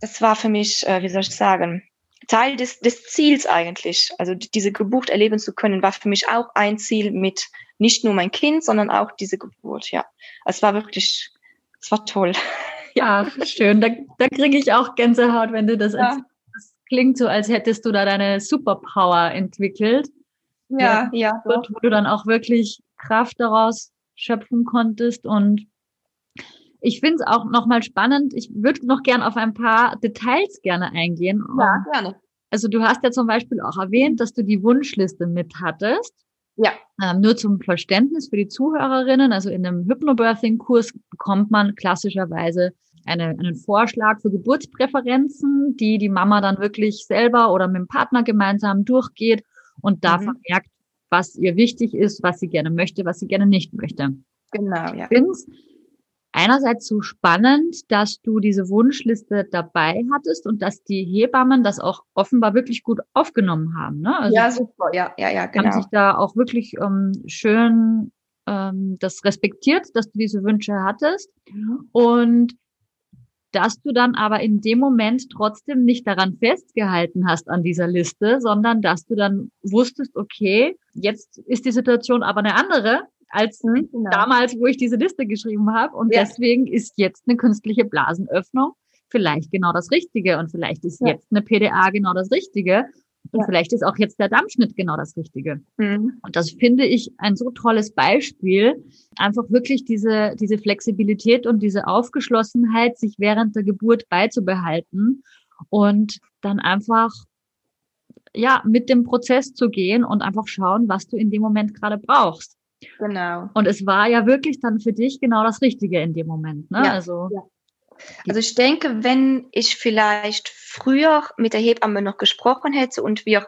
das war für mich, äh, wie soll ich sagen, Teil des, des Ziels eigentlich. Also diese Geburt erleben zu können, war für mich auch ein Ziel mit nicht nur mein Kind, sondern auch diese Geburt, ja. Es war wirklich, es war toll. ja, schön. Da, da kriege ich auch Gänsehaut, wenn du das ja. erzählst. Das klingt so, als hättest du da deine Superpower entwickelt. Ja, ja. ja. Wo du dann auch wirklich Kraft daraus schöpfen konntest. Und ich finde es auch nochmal spannend. Ich würde noch gern auf ein paar Details gerne eingehen. Ja, gerne. Also du hast ja zum Beispiel auch erwähnt, dass du die Wunschliste mit hattest. Ja. Ähm, nur zum Verständnis für die Zuhörerinnen. Also in einem Hypnobirthing-Kurs bekommt man klassischerweise eine, einen Vorschlag für Geburtspräferenzen, die die Mama dann wirklich selber oder mit dem Partner gemeinsam durchgeht und da mhm. vermerkt, was ihr wichtig ist, was sie gerne möchte, was sie gerne nicht möchte. Genau, ja. Ich finde es einerseits so spannend, dass du diese Wunschliste dabei hattest und dass die Hebammen das auch offenbar wirklich gut aufgenommen haben. Ne? Also ja, super, ja, ja, ja, genau. Haben sich da auch wirklich ähm, schön ähm, das respektiert, dass du diese Wünsche hattest. Mhm. Und dass du dann aber in dem Moment trotzdem nicht daran festgehalten hast an dieser Liste, sondern dass du dann wusstest, okay, jetzt ist die Situation aber eine andere als mhm, genau. damals, wo ich diese Liste geschrieben habe. Und ja. deswegen ist jetzt eine künstliche Blasenöffnung vielleicht genau das Richtige und vielleicht ist ja. jetzt eine PDA genau das Richtige. Und ja. vielleicht ist auch jetzt der Dammschnitt genau das Richtige. Mhm. Und das finde ich ein so tolles Beispiel. Einfach wirklich diese, diese Flexibilität und diese Aufgeschlossenheit, sich während der Geburt beizubehalten und dann einfach, ja, mit dem Prozess zu gehen und einfach schauen, was du in dem Moment gerade brauchst. Genau. Und es war ja wirklich dann für dich genau das Richtige in dem Moment, ne? Ja. Also. Ja. Also ich denke, wenn ich vielleicht früher mit der Hebamme noch gesprochen hätte und wir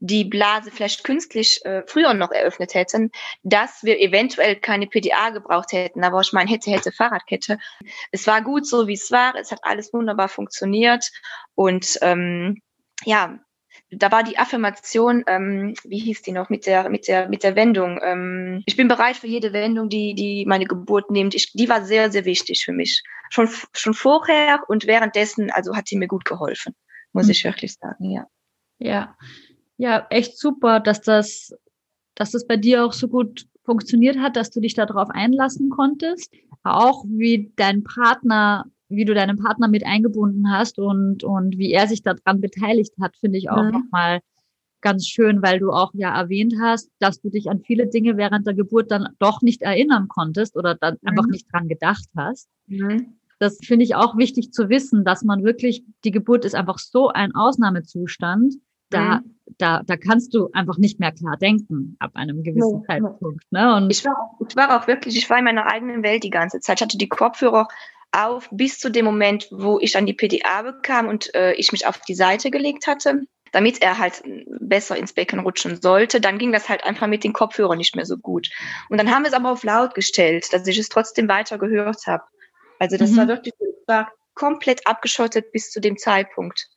die Blase vielleicht künstlich äh, früher noch eröffnet hätten, dass wir eventuell keine PDA gebraucht hätten. Aber ich meine, hätte, hätte Fahrradkette. Es war gut so, wie es war. Es hat alles wunderbar funktioniert. Und ähm, ja, da war die Affirmation, ähm, wie hieß die noch, mit der, mit der, mit der Wendung. Ähm, ich bin bereit für jede Wendung, die, die meine Geburt nimmt. Ich, die war sehr, sehr wichtig für mich. Schon, schon vorher und währenddessen, also hat die mir gut geholfen, muss mhm. ich wirklich sagen, ja. Ja, ja, echt super, dass das, dass das bei dir auch so gut funktioniert hat, dass du dich darauf einlassen konntest. Auch wie dein Partner wie du deinen Partner mit eingebunden hast und, und wie er sich daran beteiligt hat, finde ich auch mhm. nochmal ganz schön, weil du auch ja erwähnt hast, dass du dich an viele Dinge während der Geburt dann doch nicht erinnern konntest oder dann mhm. einfach nicht dran gedacht hast. Mhm. Das finde ich auch wichtig zu wissen, dass man wirklich, die Geburt ist einfach so ein Ausnahmezustand, da, da, da kannst du einfach nicht mehr klar denken ab einem gewissen Zeitpunkt. Ne? Und ich war, ich war auch wirklich, ich war in meiner eigenen Welt die ganze Zeit. Ich hatte die Kopfhörer auf bis zu dem Moment, wo ich dann die PDA bekam und äh, ich mich auf die Seite gelegt hatte. damit er halt besser ins Becken rutschen sollte. Dann ging das halt einfach mit den Kopfhörern nicht mehr so gut. Und dann haben wir es aber auf laut gestellt, dass ich es trotzdem weiter gehört habe. Also das mhm. war wirklich war komplett abgeschottet bis zu dem Zeitpunkt.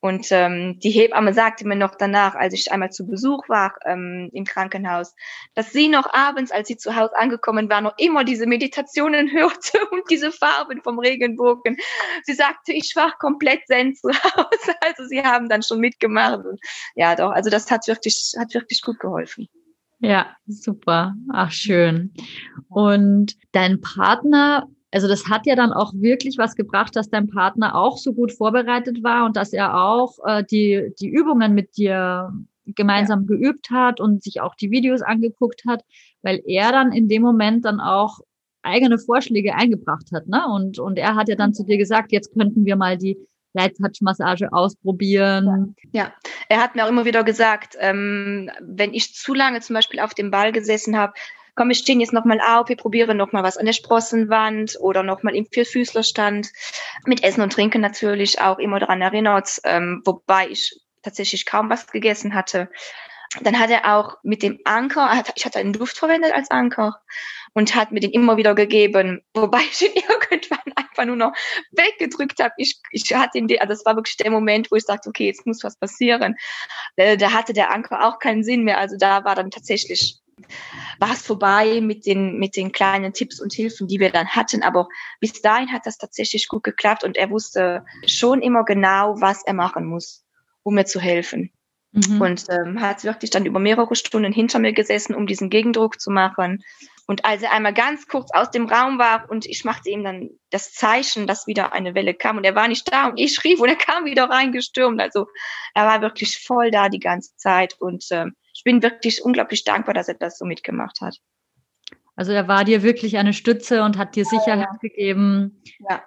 Und ähm, die Hebamme sagte mir noch danach, als ich einmal zu Besuch war ähm, im Krankenhaus, dass sie noch abends, als sie zu Hause angekommen war, noch immer diese Meditationen hörte und diese Farben vom Regenbogen. Sie sagte, ich war komplett zen zu Hause. Also sie haben dann schon mitgemacht. Ja, doch, also das hat wirklich, hat wirklich gut geholfen. Ja, super. Ach, schön. Und dein Partner also das hat ja dann auch wirklich was gebracht, dass dein Partner auch so gut vorbereitet war und dass er auch äh, die, die Übungen mit dir gemeinsam ja. geübt hat und sich auch die Videos angeguckt hat, weil er dann in dem Moment dann auch eigene Vorschläge eingebracht hat. Ne? Und, und er hat ja dann zu dir gesagt, jetzt könnten wir mal die Light Touch Massage ausprobieren. Ja. ja, er hat mir auch immer wieder gesagt, ähm, wenn ich zu lange zum Beispiel auf dem Ball gesessen habe, komm, wir stehen jetzt nochmal auf, wir probieren nochmal was an der Sprossenwand oder nochmal im Vierfüßlerstand. Mit Essen und Trinken natürlich auch immer daran erinnert, ähm, wobei ich tatsächlich kaum was gegessen hatte. Dann hat er auch mit dem Anker, ich hatte einen Duft verwendet als Anker und hat mir den immer wieder gegeben, wobei ich ihn irgendwann einfach nur noch weggedrückt habe. Ich, ich hatte ihn, also das war wirklich der Moment, wo ich sagte, okay, jetzt muss was passieren. Äh, da hatte der Anker auch keinen Sinn mehr. Also da war dann tatsächlich war es vorbei mit den, mit den kleinen Tipps und Hilfen, die wir dann hatten. Aber bis dahin hat das tatsächlich gut geklappt und er wusste schon immer genau, was er machen muss, um mir zu helfen. Mhm. Und ähm, hat wirklich dann über mehrere Stunden hinter mir gesessen, um diesen Gegendruck zu machen. Und als er einmal ganz kurz aus dem Raum war und ich machte ihm dann das Zeichen, dass wieder eine Welle kam und er war nicht da und ich rief und er kam wieder reingestürmt. Also er war wirklich voll da die ganze Zeit und ähm, ich bin wirklich unglaublich dankbar, dass er das so mitgemacht hat. Also er war dir wirklich eine Stütze und hat dir Sicherheit ja. gegeben. Ja.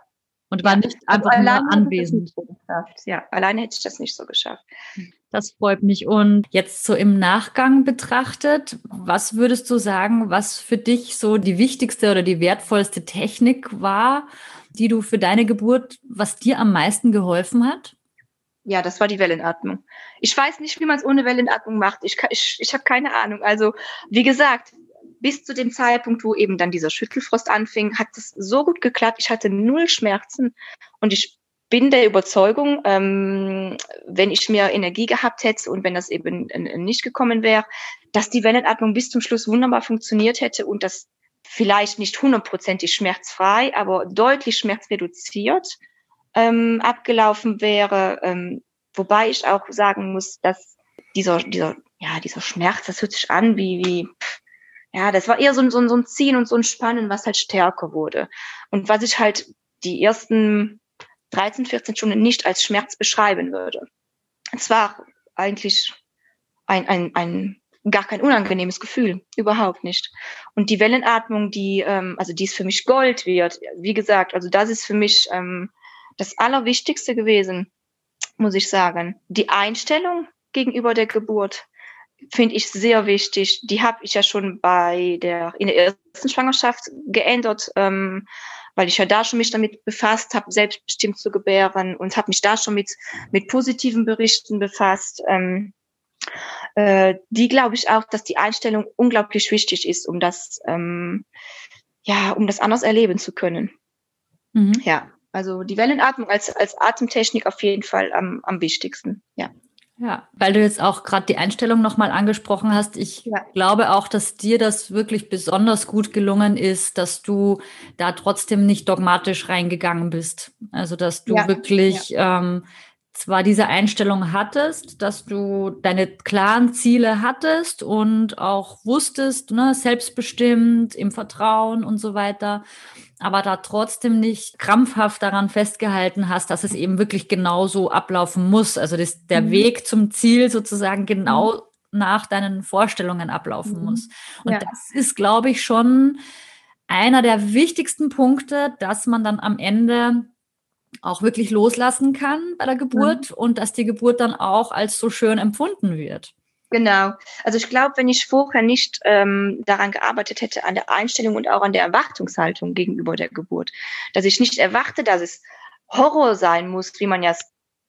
Und war nicht also einfach nur anwesend. So ja, alleine hätte ich das nicht so geschafft. Das freut mich. Und jetzt so im Nachgang betrachtet, was würdest du sagen, was für dich so die wichtigste oder die wertvollste Technik war, die du für deine Geburt, was dir am meisten geholfen hat? Ja, das war die Wellenatmung. Ich weiß nicht, wie man es ohne Wellenatmung macht. Ich, ich, ich habe keine Ahnung. Also, wie gesagt, bis zu dem Zeitpunkt, wo eben dann dieser Schüttelfrost anfing, hat es so gut geklappt. Ich hatte null Schmerzen und ich bin der Überzeugung, ähm, wenn ich mehr Energie gehabt hätte und wenn das eben nicht gekommen wäre, dass die Wellenatmung bis zum Schluss wunderbar funktioniert hätte und das vielleicht nicht hundertprozentig schmerzfrei, aber deutlich schmerzreduziert ähm, abgelaufen wäre. Ähm, wobei ich auch sagen muss, dass dieser, dieser, ja, dieser Schmerz, das hört sich an wie, wie, ja, das war eher so ein, so, so ein Ziehen und so ein Spannen, was halt stärker wurde. Und was ich halt die ersten 13, 14 Stunden nicht als Schmerz beschreiben würde. Es war eigentlich ein, ein, ein gar kein unangenehmes Gefühl, überhaupt nicht. Und die Wellenatmung, die, ähm, also die ist für mich Gold wert. Wie gesagt, also das ist für mich ähm, das Allerwichtigste gewesen, muss ich sagen. Die Einstellung gegenüber der Geburt finde ich sehr wichtig. Die habe ich ja schon bei der in der ersten Schwangerschaft geändert, ähm, weil ich ja da schon mich damit befasst habe, selbstbestimmt zu gebären und habe mich da schon mit mit positiven Berichten befasst. Ähm, äh, die glaube ich auch, dass die Einstellung unglaublich wichtig ist, um das ähm, ja um das anders erleben zu können. Mhm. Ja. Also die Wellenatmung als, als Atemtechnik auf jeden Fall am, am wichtigsten, ja. Ja, weil du jetzt auch gerade die Einstellung nochmal angesprochen hast. Ich ja. glaube auch, dass dir das wirklich besonders gut gelungen ist, dass du da trotzdem nicht dogmatisch reingegangen bist. Also, dass du ja. wirklich ja. Ähm, zwar diese Einstellung hattest, dass du deine klaren Ziele hattest und auch wusstest, ne, selbstbestimmt, im Vertrauen und so weiter, aber da trotzdem nicht krampfhaft daran festgehalten hast, dass es eben wirklich genau so ablaufen muss. Also dass der mhm. Weg zum Ziel sozusagen genau mhm. nach deinen Vorstellungen ablaufen mhm. muss. Und ja. das ist, glaube ich, schon einer der wichtigsten Punkte, dass man dann am Ende auch wirklich loslassen kann bei der Geburt mhm. und dass die Geburt dann auch als so schön empfunden wird. Genau. Also ich glaube, wenn ich vorher nicht ähm, daran gearbeitet hätte, an der Einstellung und auch an der Erwartungshaltung gegenüber der Geburt, dass ich nicht erwarte, dass es Horror sein muss, wie man ja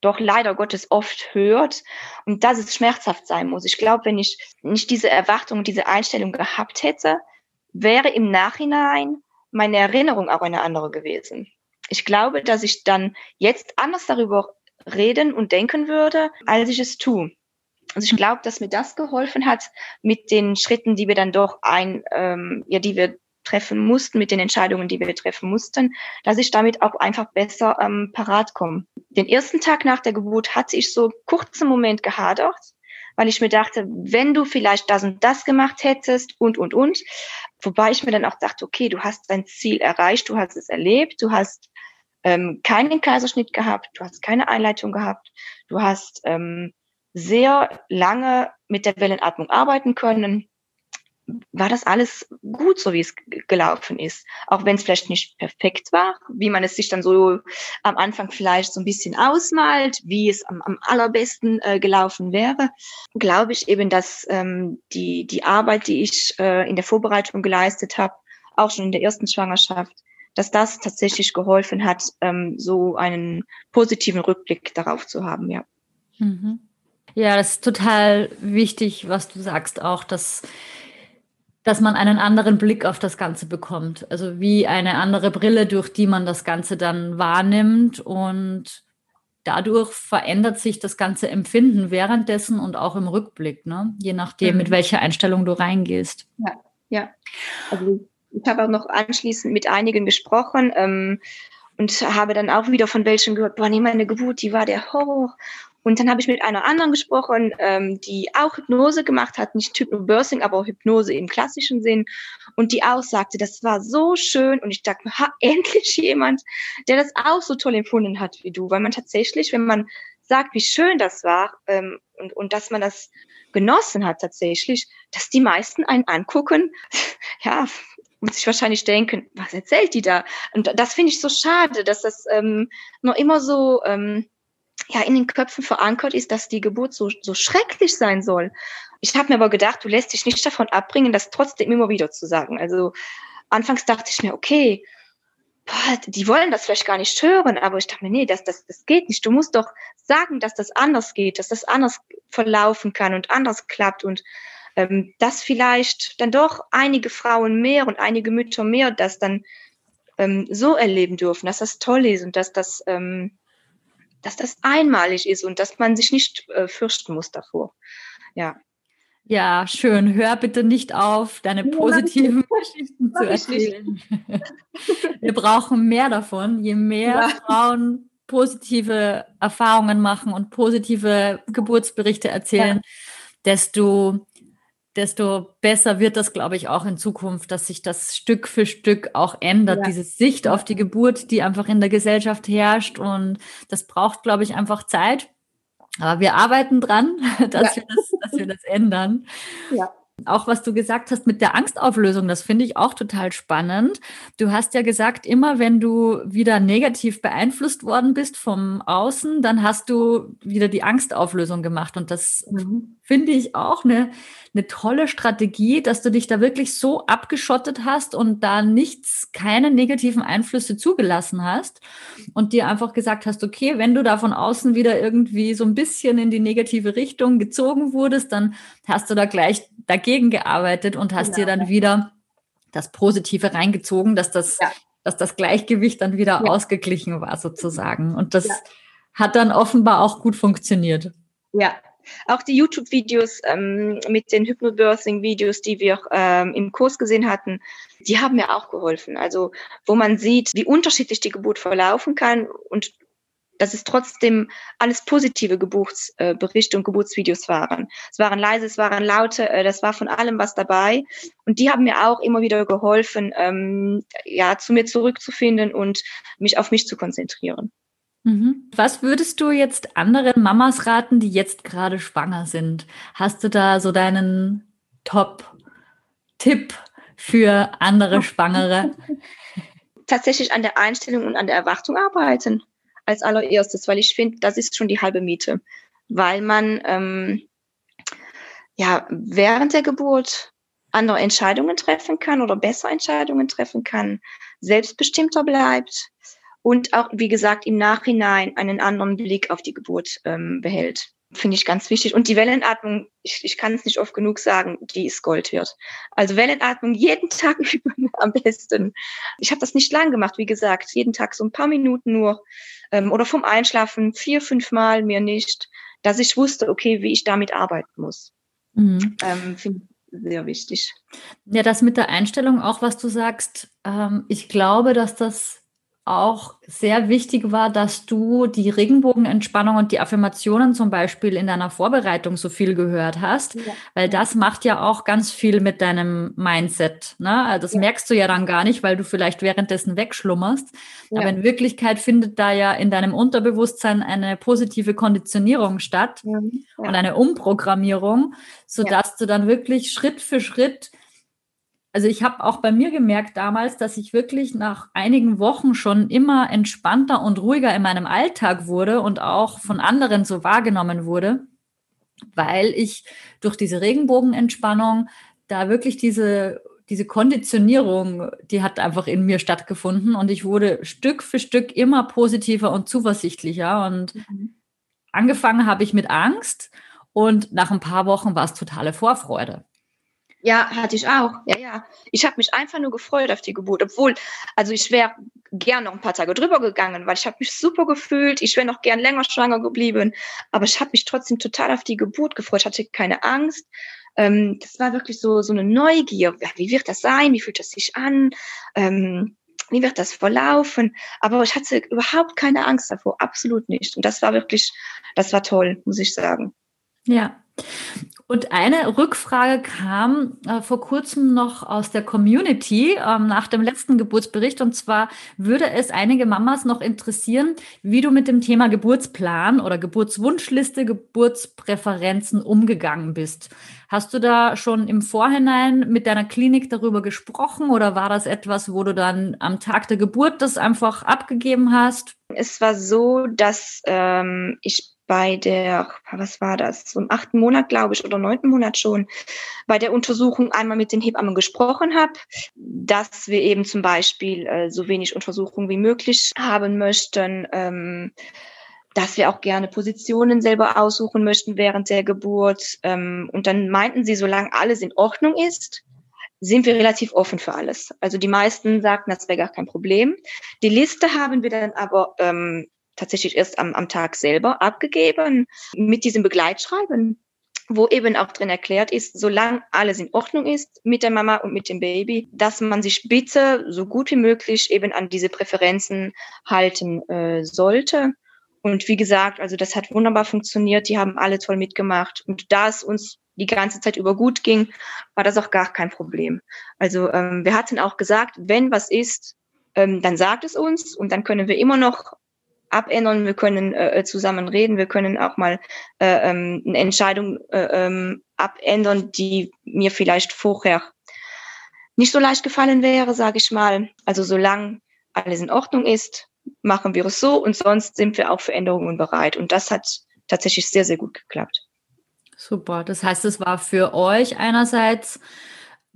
doch leider Gottes oft hört und dass es schmerzhaft sein muss. Ich glaube, wenn ich nicht diese Erwartung, diese Einstellung gehabt hätte, wäre im Nachhinein meine Erinnerung auch eine andere gewesen. Ich glaube, dass ich dann jetzt anders darüber reden und denken würde, als ich es tue. Also ich glaube, dass mir das geholfen hat mit den Schritten, die wir dann doch ein, ähm, ja, die wir treffen mussten, mit den Entscheidungen, die wir treffen mussten, dass ich damit auch einfach besser ähm, parat komme. Den ersten Tag nach der Geburt hatte ich so kurzen Moment gehadert, weil ich mir dachte, wenn du vielleicht das und das gemacht hättest und, und, und, wobei ich mir dann auch dachte, okay, du hast dein Ziel erreicht, du hast es erlebt, du hast ähm, keinen Kaiserschnitt gehabt, du hast keine Einleitung gehabt, du hast ähm, sehr lange mit der Wellenatmung arbeiten können war das alles gut, so wie es gelaufen ist. Auch wenn es vielleicht nicht perfekt war, wie man es sich dann so am Anfang vielleicht so ein bisschen ausmalt, wie es am, am allerbesten äh, gelaufen wäre, glaube ich eben, dass ähm, die, die Arbeit, die ich äh, in der Vorbereitung geleistet habe, auch schon in der ersten Schwangerschaft, dass das tatsächlich geholfen hat, ähm, so einen positiven Rückblick darauf zu haben, ja. Mhm. Ja, das ist total wichtig, was du sagst, auch, dass dass man einen anderen Blick auf das Ganze bekommt. Also wie eine andere Brille, durch die man das Ganze dann wahrnimmt und dadurch verändert sich das ganze Empfinden währenddessen und auch im Rückblick, ne? je nachdem, mhm. mit welcher Einstellung du reingehst. Ja, ja. Also ich habe auch noch anschließend mit einigen gesprochen ähm, und habe dann auch wieder von welchen gehört, boah, nee, meine Geburt, die war der Horror. Und dann habe ich mit einer anderen gesprochen, ähm, die auch Hypnose gemacht hat, nicht Hypnobirthing, aber Hypnose im klassischen Sinn. Und die auch sagte, das war so schön. Und ich dachte, ha, endlich jemand, der das auch so toll empfunden hat wie du. Weil man tatsächlich, wenn man sagt, wie schön das war ähm, und, und dass man das genossen hat tatsächlich, dass die meisten einen angucken, ja, und sich wahrscheinlich denken, was erzählt die da? Und das finde ich so schade, dass das ähm, noch immer so ähm, ja in den Köpfen verankert ist, dass die Geburt so, so schrecklich sein soll. Ich habe mir aber gedacht, du lässt dich nicht davon abbringen, das trotzdem immer wieder zu sagen. Also anfangs dachte ich mir, okay, boah, die wollen das vielleicht gar nicht hören, aber ich dachte mir, nee, das, das, das geht nicht. Du musst doch sagen, dass das anders geht, dass das anders verlaufen kann und anders klappt und ähm, dass vielleicht dann doch einige Frauen mehr und einige Mütter mehr das dann ähm, so erleben dürfen, dass das toll ist und dass das ähm, dass das einmalig ist und dass man sich nicht äh, fürchten muss davor. Ja. Ja, schön. Hör bitte nicht auf, deine positiven ja, Geschichten zu erzählen. Wir brauchen mehr davon. Je mehr ja. Frauen positive Erfahrungen machen und positive Geburtsberichte erzählen, ja. desto desto besser wird das, glaube ich, auch in Zukunft, dass sich das Stück für Stück auch ändert, ja. diese Sicht auf die Geburt, die einfach in der Gesellschaft herrscht. Und das braucht, glaube ich, einfach Zeit. Aber wir arbeiten dran, dass, ja. wir, das, dass wir das ändern. Ja. Auch was du gesagt hast mit der Angstauflösung, das finde ich auch total spannend. Du hast ja gesagt, immer wenn du wieder negativ beeinflusst worden bist vom Außen, dann hast du wieder die Angstauflösung gemacht. Und das mhm. finde ich auch eine eine tolle Strategie, dass du dich da wirklich so abgeschottet hast und da nichts, keine negativen Einflüsse zugelassen hast und dir einfach gesagt hast, okay, wenn du da von außen wieder irgendwie so ein bisschen in die negative Richtung gezogen wurdest, dann hast du da gleich dagegen gearbeitet und hast ja, dir dann ja. wieder das Positive reingezogen, dass das, ja. dass das Gleichgewicht dann wieder ausgeglichen war sozusagen. Und das hat dann offenbar auch gut funktioniert. Ja, auch die YouTube-Videos ähm, mit den Hypnobirthing-Videos, die wir ähm, im Kurs gesehen hatten, die haben mir auch geholfen. Also wo man sieht, wie unterschiedlich die Geburt verlaufen kann und dass es trotzdem alles positive Geburtsberichte äh, und Geburtsvideos waren. Es waren leise, es waren laute, äh, das war von allem was dabei. Und die haben mir auch immer wieder geholfen, ähm, ja, zu mir zurückzufinden und mich auf mich zu konzentrieren. Mhm. Was würdest du jetzt anderen Mamas raten, die jetzt gerade schwanger sind? Hast du da so deinen Top-Tipp für andere Schwangere? Tatsächlich an der Einstellung und an der Erwartung arbeiten als allererstes, weil ich finde, das ist schon die halbe Miete, weil man ähm, ja während der Geburt andere Entscheidungen treffen kann oder besser Entscheidungen treffen kann, selbstbestimmter bleibt und auch, wie gesagt, im Nachhinein einen anderen Blick auf die Geburt ähm, behält. Finde ich ganz wichtig. Und die Wellenatmung, ich, ich kann es nicht oft genug sagen, die ist Gold wert. Also Wellenatmung jeden Tag üben am besten. Ich habe das nicht lang gemacht, wie gesagt, jeden Tag so ein paar Minuten nur ähm, oder vom Einschlafen vier, fünf Mal, mehr nicht, dass ich wusste, okay, wie ich damit arbeiten muss. Mhm. Ähm, Finde ich sehr wichtig. Ja, das mit der Einstellung auch, was du sagst, ähm, ich glaube, dass das auch sehr wichtig war, dass du die Regenbogenentspannung und die Affirmationen zum Beispiel in deiner Vorbereitung so viel gehört hast, ja. weil das macht ja auch ganz viel mit deinem Mindset. Ne? Also das ja. merkst du ja dann gar nicht, weil du vielleicht währenddessen wegschlummerst. Ja. Aber in Wirklichkeit findet da ja in deinem Unterbewusstsein eine positive Konditionierung statt und eine Umprogrammierung, sodass du dann wirklich Schritt für Schritt also ich habe auch bei mir gemerkt damals, dass ich wirklich nach einigen Wochen schon immer entspannter und ruhiger in meinem Alltag wurde und auch von anderen so wahrgenommen wurde, weil ich durch diese Regenbogenentspannung da wirklich diese diese Konditionierung, die hat einfach in mir stattgefunden und ich wurde Stück für Stück immer positiver und zuversichtlicher und mhm. angefangen habe ich mit Angst und nach ein paar Wochen war es totale Vorfreude. Ja, hatte ich auch. Ja, ja. Ich habe mich einfach nur gefreut auf die Geburt. Obwohl, also ich wäre gern noch ein paar Tage drüber gegangen, weil ich habe mich super gefühlt. Ich wäre noch gern länger schwanger geblieben. Aber ich habe mich trotzdem total auf die Geburt gefreut. Ich hatte keine Angst. Ähm, das war wirklich so, so eine Neugier. Wie wird das sein? Wie fühlt das sich an? Ähm, wie wird das verlaufen? Aber ich hatte überhaupt keine Angst davor. Absolut nicht. Und das war wirklich, das war toll, muss ich sagen. Ja. Und eine Rückfrage kam äh, vor kurzem noch aus der Community ähm, nach dem letzten Geburtsbericht. Und zwar würde es einige Mamas noch interessieren, wie du mit dem Thema Geburtsplan oder Geburtswunschliste, Geburtspräferenzen umgegangen bist. Hast du da schon im Vorhinein mit deiner Klinik darüber gesprochen oder war das etwas, wo du dann am Tag der Geburt das einfach abgegeben hast? Es war so, dass ähm, ich bei der, was war das, so im achten Monat, glaube ich, oder neunten Monat schon, bei der Untersuchung einmal mit den Hebammen gesprochen habe, dass wir eben zum Beispiel äh, so wenig Untersuchungen wie möglich haben möchten, ähm, dass wir auch gerne Positionen selber aussuchen möchten während der Geburt. Ähm, und dann meinten sie, solange alles in Ordnung ist, sind wir relativ offen für alles. Also die meisten sagten, das wäre gar kein Problem. Die Liste haben wir dann aber ähm, tatsächlich erst am, am Tag selber abgegeben mit diesem Begleitschreiben wo eben auch drin erklärt ist, solange alles in Ordnung ist mit der Mama und mit dem Baby, dass man sich bitte so gut wie möglich eben an diese Präferenzen halten äh, sollte. Und wie gesagt, also das hat wunderbar funktioniert, die haben alle toll mitgemacht. Und da es uns die ganze Zeit über gut ging, war das auch gar kein Problem. Also ähm, wir hatten auch gesagt, wenn was ist, ähm, dann sagt es uns und dann können wir immer noch abändern, wir können äh, äh, zusammen reden, wir können auch mal äh, ähm, eine Entscheidung äh, ähm, abändern, die mir vielleicht vorher nicht so leicht gefallen wäre, sage ich mal. Also solange alles in Ordnung ist, machen wir es so und sonst sind wir auch für Änderungen bereit. Und das hat tatsächlich sehr, sehr gut geklappt. Super. Das heißt, es war für euch einerseits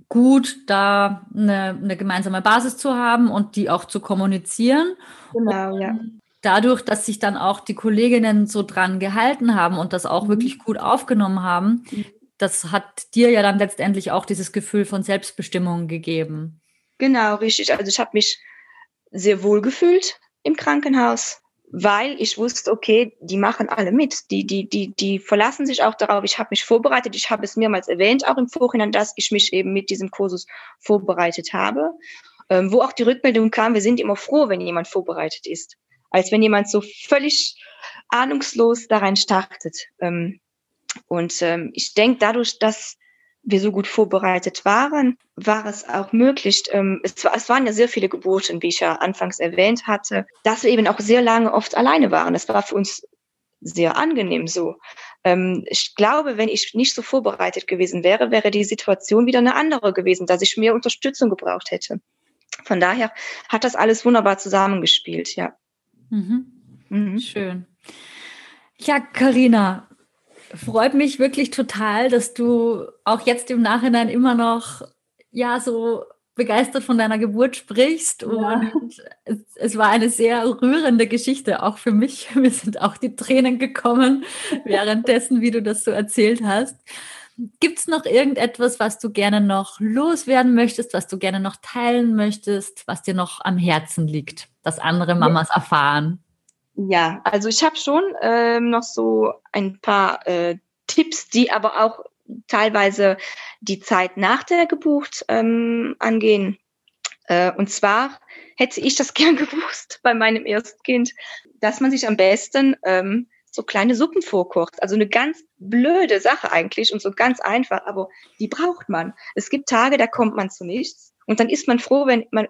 gut, da eine, eine gemeinsame Basis zu haben und die auch zu kommunizieren. Genau, ja dadurch, dass sich dann auch die Kolleginnen so dran gehalten haben und das auch mhm. wirklich gut aufgenommen haben, mhm. das hat dir ja dann letztendlich auch dieses Gefühl von Selbstbestimmung gegeben. Genau, richtig. Also ich habe mich sehr wohl gefühlt im Krankenhaus, weil ich wusste, okay, die machen alle mit. Die, die, die, die verlassen sich auch darauf. Ich habe mich vorbereitet. Ich habe es mehrmals erwähnt, auch im Vorhinein, dass ich mich eben mit diesem Kursus vorbereitet habe. Ähm, wo auch die Rückmeldung kam, wir sind immer froh, wenn jemand vorbereitet ist als wenn jemand so völlig ahnungslos da rein startet. Ähm, und ähm, ich denke, dadurch, dass wir so gut vorbereitet waren, war es auch möglich, ähm, es, es waren ja sehr viele Geburten, wie ich ja anfangs erwähnt hatte, dass wir eben auch sehr lange oft alleine waren. Das war für uns sehr angenehm so. Ich glaube, wenn ich nicht so vorbereitet gewesen wäre, wäre die Situation wieder eine andere gewesen, dass ich mehr Unterstützung gebraucht hätte. Von daher hat das alles wunderbar zusammengespielt, ja. Mhm. Mhm. Schön. Ja, Karina, freut mich wirklich total, dass du auch jetzt im Nachhinein immer noch ja so begeistert von deiner Geburt sprichst. Ja. Und es, es, war eine sehr rührende Geschichte, auch für mich. Mir sind auch die Tränen gekommen währenddessen, wie du das so erzählt hast. Gibt es noch irgendetwas, was du gerne noch loswerden möchtest, was du gerne noch teilen möchtest, was dir noch am Herzen liegt, dass andere Mamas erfahren? Ja, also ich habe schon ähm, noch so ein paar äh, Tipps, die aber auch teilweise die Zeit nach der Geburt ähm, angehen. Äh, und zwar hätte ich das gern gewusst bei meinem ersten Kind, dass man sich am besten ähm, so kleine Suppen vorkocht. Also eine ganz blöde Sache eigentlich und so ganz einfach, aber die braucht man. Es gibt Tage, da kommt man zu nichts. Und dann ist man froh, wenn man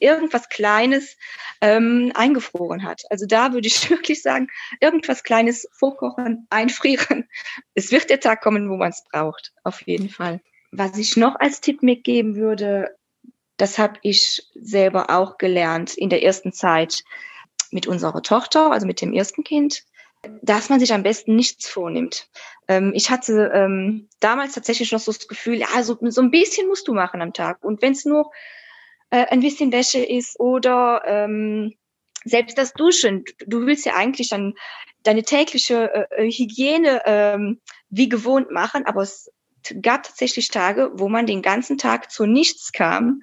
irgendwas Kleines ähm, eingefroren hat. Also da würde ich wirklich sagen, irgendwas Kleines vorkochen, einfrieren. Es wird der Tag kommen, wo man es braucht, auf jeden Fall. Was ich noch als Tipp mitgeben würde, das habe ich selber auch gelernt in der ersten Zeit mit unserer Tochter, also mit dem ersten Kind dass man sich am besten nichts vornimmt. Ähm, ich hatte ähm, damals tatsächlich noch so das Gefühl, ja, so, so ein bisschen musst du machen am Tag. Und wenn es nur äh, ein bisschen Wäsche ist oder ähm, selbst das Duschen, du willst ja eigentlich dann deine tägliche äh, Hygiene ähm, wie gewohnt machen, aber es gab tatsächlich Tage, wo man den ganzen Tag zu nichts kam.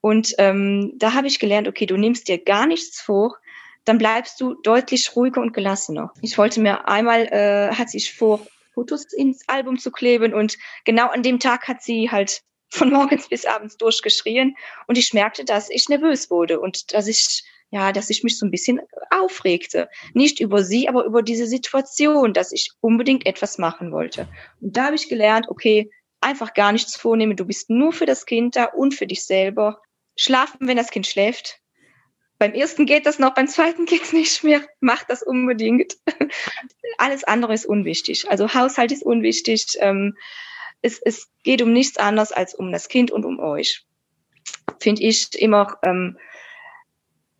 Und ähm, da habe ich gelernt, okay, du nimmst dir gar nichts vor, dann bleibst du deutlich ruhiger und gelassener. Ich wollte mir einmal, äh, hat sich vor, Fotos ins Album zu kleben und genau an dem Tag hat sie halt von morgens bis abends durchgeschrien und ich merkte, dass ich nervös wurde und dass ich ja, dass ich mich so ein bisschen aufregte. Nicht über sie, aber über diese Situation, dass ich unbedingt etwas machen wollte. Und da habe ich gelernt, okay, einfach gar nichts vornehmen. Du bist nur für das Kind da und für dich selber. Schlafen, wenn das Kind schläft. Beim ersten geht das noch, beim zweiten geht es nicht mehr. Macht das unbedingt. Alles andere ist unwichtig. Also Haushalt ist unwichtig. Ähm, es, es geht um nichts anderes als um das Kind und um euch. Finde ich immer, ähm,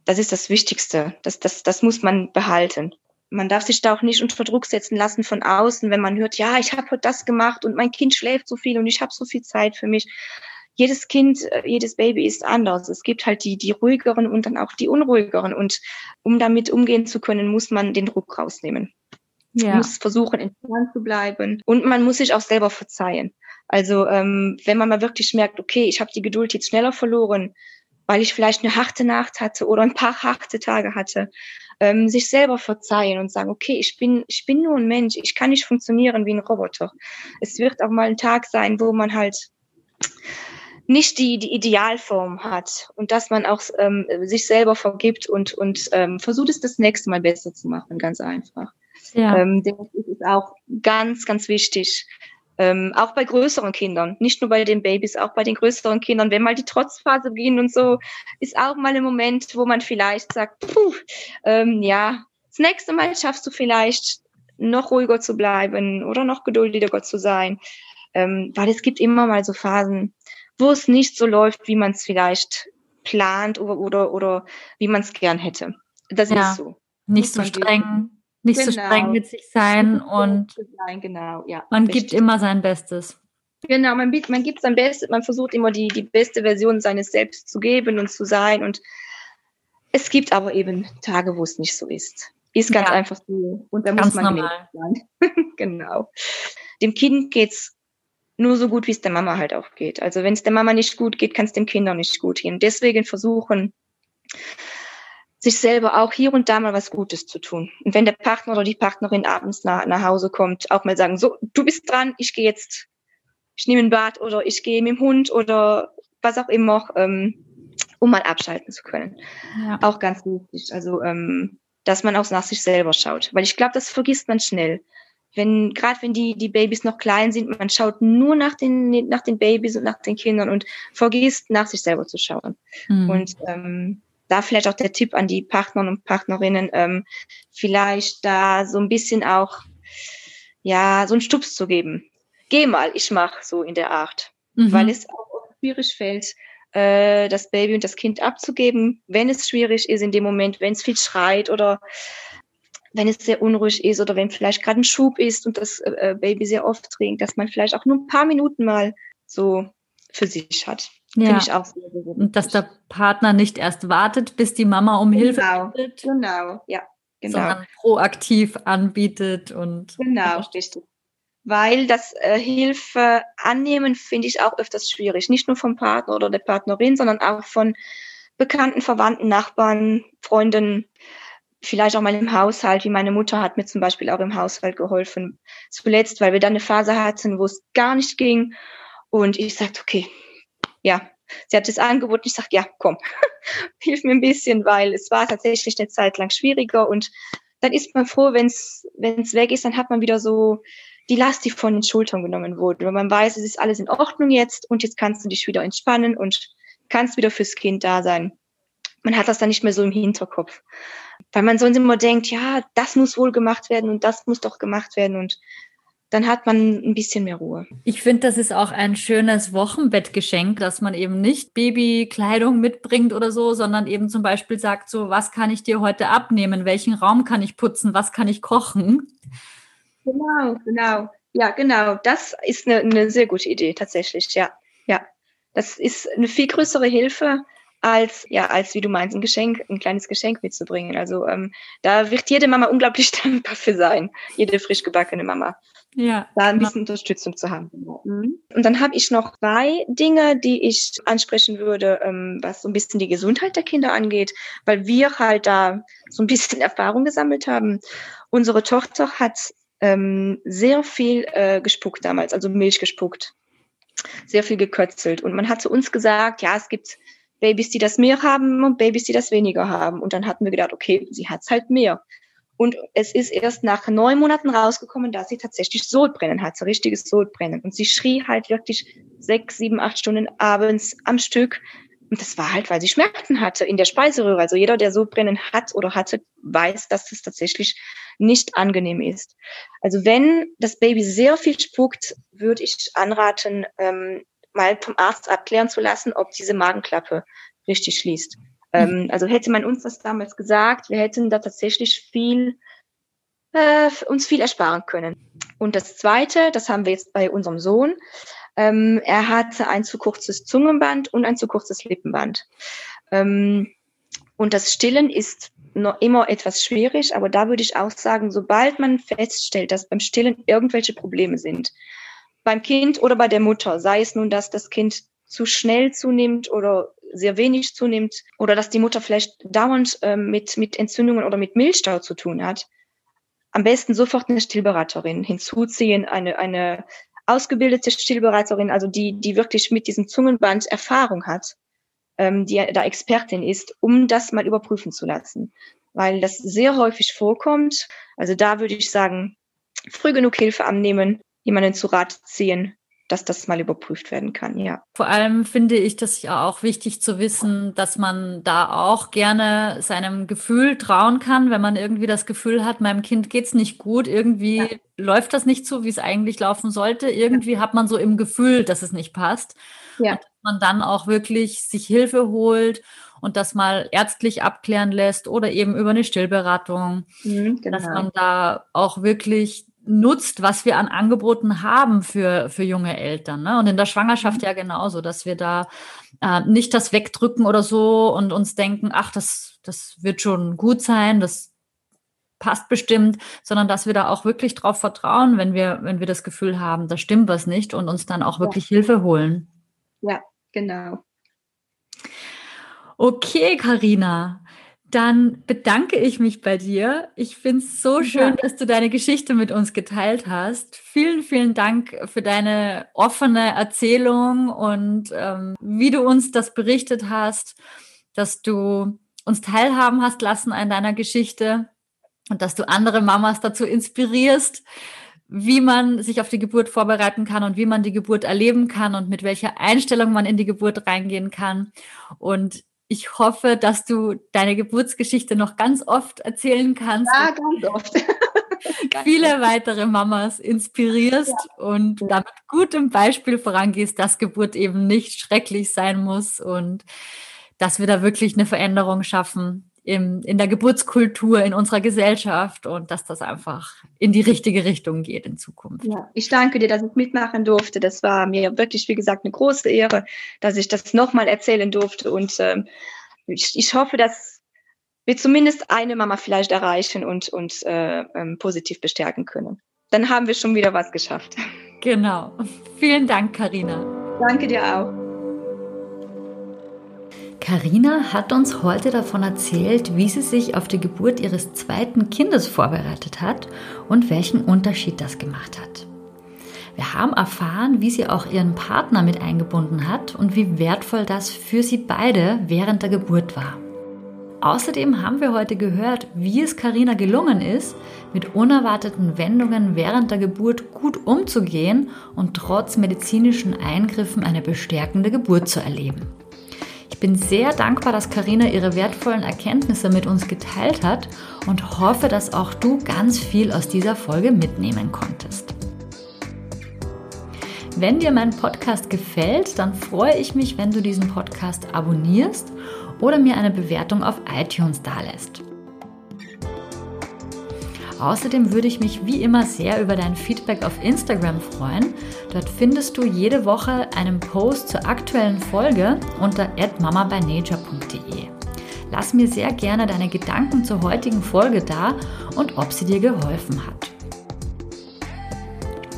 das ist das Wichtigste. Das, das, das muss man behalten. Man darf sich da auch nicht unter Druck setzen lassen von außen, wenn man hört, ja, ich habe das gemacht und mein Kind schläft so viel und ich habe so viel Zeit für mich jedes Kind, äh, jedes Baby ist anders. Es gibt halt die, die ruhigeren und dann auch die unruhigeren. Und um damit umgehen zu können, muss man den Druck rausnehmen. Ja. Man muss versuchen, entspannt zu bleiben. Und man muss sich auch selber verzeihen. Also ähm, wenn man mal wirklich merkt, okay, ich habe die Geduld jetzt schneller verloren, weil ich vielleicht eine harte Nacht hatte oder ein paar harte Tage hatte, ähm, sich selber verzeihen und sagen, okay, ich bin, ich bin nur ein Mensch, ich kann nicht funktionieren wie ein Roboter. Es wird auch mal ein Tag sein, wo man halt nicht die, die Idealform hat und dass man auch ähm, sich selber vergibt und, und ähm, versucht es das nächste Mal besser zu machen, ganz einfach. Ja. Ähm, das ist auch ganz, ganz wichtig. Ähm, auch bei größeren Kindern, nicht nur bei den Babys, auch bei den größeren Kindern, wenn mal die Trotzphase beginnt und so, ist auch mal ein Moment, wo man vielleicht sagt, puh, ähm, ja, das nächste Mal schaffst du vielleicht noch ruhiger zu bleiben oder noch geduldiger zu sein, ähm, weil es gibt immer mal so Phasen, wo es nicht so läuft, wie man es vielleicht plant oder, oder, oder wie man es gern hätte. Das ja, ist so. Nicht so streng, nicht genau. so streng mit sich sein und sein, genau, ja, man richtig. gibt immer sein Bestes. Genau, man, man gibt sein Bestes, man versucht immer die, die beste Version seines Selbst zu geben und zu sein. Und es gibt aber eben Tage, wo es nicht so ist. Ist ganz ja. einfach so. Und da ganz muss man sein. genau. Dem Kind geht's nur so gut, wie es der Mama halt auch geht. Also wenn es der Mama nicht gut geht, kann es dem Kind auch nicht gut gehen. Deswegen versuchen, sich selber auch hier und da mal was Gutes zu tun. Und wenn der Partner oder die Partnerin abends nach, nach Hause kommt, auch mal sagen, so, du bist dran, ich gehe jetzt, ich nehme ein Bad oder ich gehe mit dem Hund oder was auch immer, ähm, um mal abschalten zu können. Ja. Auch ganz wichtig. Also, ähm, dass man auch nach sich selber schaut. Weil ich glaube, das vergisst man schnell wenn gerade wenn die die Babys noch klein sind, man schaut nur nach den nach den Babys und nach den Kindern und vergisst nach sich selber zu schauen. Mhm. Und ähm, da vielleicht auch der Tipp an die Partner und Partnerinnen, ähm, vielleicht da so ein bisschen auch ja so einen Stups zu geben. Geh mal, ich mach so in der Art, mhm. weil es auch schwierig fällt, äh, das Baby und das Kind abzugeben, wenn es schwierig ist in dem Moment, wenn es viel schreit oder wenn es sehr unruhig ist oder wenn vielleicht gerade ein Schub ist und das äh, äh, Baby sehr oft trinkt, dass man vielleicht auch nur ein paar Minuten mal so für sich hat. Ja. Finde ich auch sehr, sehr, Und dass der Partner nicht erst wartet, bis die Mama um genau. Hilfe bittet. Genau, ja. Genau. Sondern proaktiv anbietet und. Genau, richtig. Weil das äh, Hilfe annehmen finde ich auch öfters schwierig. Nicht nur vom Partner oder der Partnerin, sondern auch von Bekannten, Verwandten, Nachbarn, Freunden, vielleicht auch mal im Haushalt, wie meine Mutter hat mir zum Beispiel auch im Haushalt geholfen. Zuletzt, weil wir dann eine Phase hatten, wo es gar nicht ging. Und ich sagte, okay, ja, sie hat das angeboten. Ich sagte, ja, komm, hilf mir ein bisschen, weil es war tatsächlich eine Zeit lang schwieriger. Und dann ist man froh, wenn es weg ist, dann hat man wieder so die Last, die von den Schultern genommen wurde. Weil man weiß, es ist alles in Ordnung jetzt und jetzt kannst du dich wieder entspannen und kannst wieder fürs Kind da sein. Man hat das dann nicht mehr so im Hinterkopf. Weil man sonst immer denkt, ja, das muss wohl gemacht werden und das muss doch gemacht werden und dann hat man ein bisschen mehr Ruhe. Ich finde, das ist auch ein schönes Wochenbettgeschenk, dass man eben nicht Babykleidung mitbringt oder so, sondern eben zum Beispiel sagt, so, was kann ich dir heute abnehmen? Welchen Raum kann ich putzen? Was kann ich kochen? Genau, genau. Ja, genau. Das ist eine, eine sehr gute Idee, tatsächlich. Ja, ja. Das ist eine viel größere Hilfe, als ja als wie du meinst ein Geschenk ein kleines Geschenk mitzubringen. Also ähm, da wird jede Mama unglaublich dankbar für sein jede frisch gebackene Mama ja. da ein bisschen Unterstützung zu haben. Mhm. und dann habe ich noch zwei Dinge die ich ansprechen würde ähm, was so ein bisschen die Gesundheit der Kinder angeht weil wir halt da so ein bisschen Erfahrung gesammelt haben. Unsere Tochter hat ähm, sehr viel äh, gespuckt damals also Milch gespuckt sehr viel gekötzelt. Und man hat zu uns gesagt ja es gibt Babys, die das mehr haben und Babys, die das weniger haben. Und dann hatten wir gedacht, okay, sie hat's halt mehr. Und es ist erst nach neun Monaten rausgekommen, dass sie tatsächlich Sodbrennen hat, so richtiges Sodbrennen. Und sie schrie halt wirklich sechs, sieben, acht Stunden abends am Stück. Und das war halt, weil sie Schmerzen hatte in der Speiseröhre. Also jeder, der Sodbrennen hat oder hatte, weiß, dass es tatsächlich nicht angenehm ist. Also wenn das Baby sehr viel spuckt, würde ich anraten, ähm, mal vom Arzt abklären zu lassen, ob diese Magenklappe richtig schließt. Ähm, also hätte man uns das damals gesagt, wir hätten da tatsächlich viel, äh, uns viel ersparen können. Und das Zweite, das haben wir jetzt bei unserem Sohn, ähm, er hatte ein zu kurzes Zungenband und ein zu kurzes Lippenband. Ähm, und das Stillen ist noch immer etwas schwierig, aber da würde ich auch sagen, sobald man feststellt, dass beim Stillen irgendwelche Probleme sind, beim Kind oder bei der Mutter, sei es nun, dass das Kind zu schnell zunimmt oder sehr wenig zunimmt oder dass die Mutter vielleicht dauernd ähm, mit, mit Entzündungen oder mit Milchstau zu tun hat, am besten sofort eine Stillberaterin hinzuziehen, eine, eine ausgebildete Stillberaterin, also die, die wirklich mit diesem Zungenband Erfahrung hat, ähm, die da Expertin ist, um das mal überprüfen zu lassen. Weil das sehr häufig vorkommt. Also da würde ich sagen, früh genug Hilfe annehmen jemanden zu Rat ziehen, dass das mal überprüft werden kann, ja. Vor allem finde ich das ja auch wichtig zu wissen, dass man da auch gerne seinem Gefühl trauen kann, wenn man irgendwie das Gefühl hat, meinem Kind geht's nicht gut, irgendwie ja. läuft das nicht so, wie es eigentlich laufen sollte. Irgendwie ja. hat man so im Gefühl, dass es nicht passt. Ja. Und dass man dann auch wirklich sich Hilfe holt und das mal ärztlich abklären lässt oder eben über eine Stillberatung, mhm, genau. dass man da auch wirklich nutzt, was wir an Angeboten haben für, für junge Eltern. Ne? Und in der Schwangerschaft mhm. ja genauso, dass wir da äh, nicht das wegdrücken oder so und uns denken, ach, das, das wird schon gut sein, das passt bestimmt, sondern dass wir da auch wirklich drauf vertrauen, wenn wir, wenn wir das Gefühl haben, da stimmt was nicht und uns dann auch wirklich ja. Hilfe holen. Ja, genau. Okay, Karina. Dann bedanke ich mich bei dir. Ich finde es so schön, ja. dass du deine Geschichte mit uns geteilt hast. Vielen, vielen Dank für deine offene Erzählung und ähm, wie du uns das berichtet hast, dass du uns teilhaben hast lassen an deiner Geschichte und dass du andere Mamas dazu inspirierst, wie man sich auf die Geburt vorbereiten kann und wie man die Geburt erleben kann und mit welcher Einstellung man in die Geburt reingehen kann. Und ich hoffe, dass du deine Geburtsgeschichte noch ganz oft erzählen kannst. Ja, ganz oft. viele weitere Mamas inspirierst ja. und damit gutem Beispiel vorangehst, dass Geburt eben nicht schrecklich sein muss und dass wir da wirklich eine Veränderung schaffen, im, in der Geburtskultur in unserer Gesellschaft und dass das einfach in die richtige Richtung geht in Zukunft. Ja, ich danke dir, dass ich mitmachen durfte. Das war mir wirklich, wie gesagt, eine große Ehre, dass ich das nochmal erzählen durfte. Und ähm, ich, ich hoffe, dass wir zumindest eine Mama vielleicht erreichen und, und äh, ähm, positiv bestärken können. Dann haben wir schon wieder was geschafft. Genau. Vielen Dank, Karina. Danke dir auch. Karina hat uns heute davon erzählt, wie sie sich auf die Geburt ihres zweiten Kindes vorbereitet hat und welchen Unterschied das gemacht hat. Wir haben erfahren, wie sie auch ihren Partner mit eingebunden hat und wie wertvoll das für sie beide während der Geburt war. Außerdem haben wir heute gehört, wie es Karina gelungen ist, mit unerwarteten Wendungen während der Geburt gut umzugehen und trotz medizinischen Eingriffen eine bestärkende Geburt zu erleben. Bin sehr dankbar, dass Karina ihre wertvollen Erkenntnisse mit uns geteilt hat und hoffe, dass auch du ganz viel aus dieser Folge mitnehmen konntest. Wenn dir mein Podcast gefällt, dann freue ich mich, wenn du diesen Podcast abonnierst oder mir eine Bewertung auf iTunes dalässt. Außerdem würde ich mich wie immer sehr über dein Feedback auf Instagram freuen. Dort findest du jede Woche einen Post zur aktuellen Folge unter mamabynature.de. Lass mir sehr gerne deine Gedanken zur heutigen Folge da und ob sie dir geholfen hat.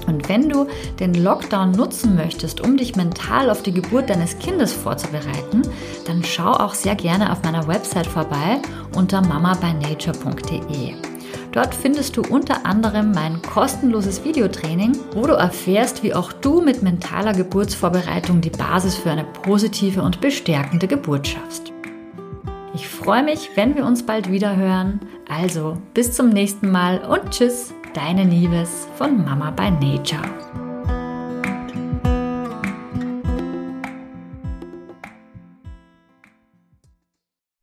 Und wenn du den Lockdown nutzen möchtest, um dich mental auf die Geburt deines Kindes vorzubereiten, dann schau auch sehr gerne auf meiner Website vorbei unter mamabynature.de. Dort findest du unter anderem mein kostenloses Videotraining, wo du erfährst, wie auch du mit mentaler Geburtsvorbereitung die Basis für eine positive und bestärkende Geburt schaffst. Ich freue mich, wenn wir uns bald wieder hören. Also bis zum nächsten Mal und tschüss, deine Liebes von Mama by Nature.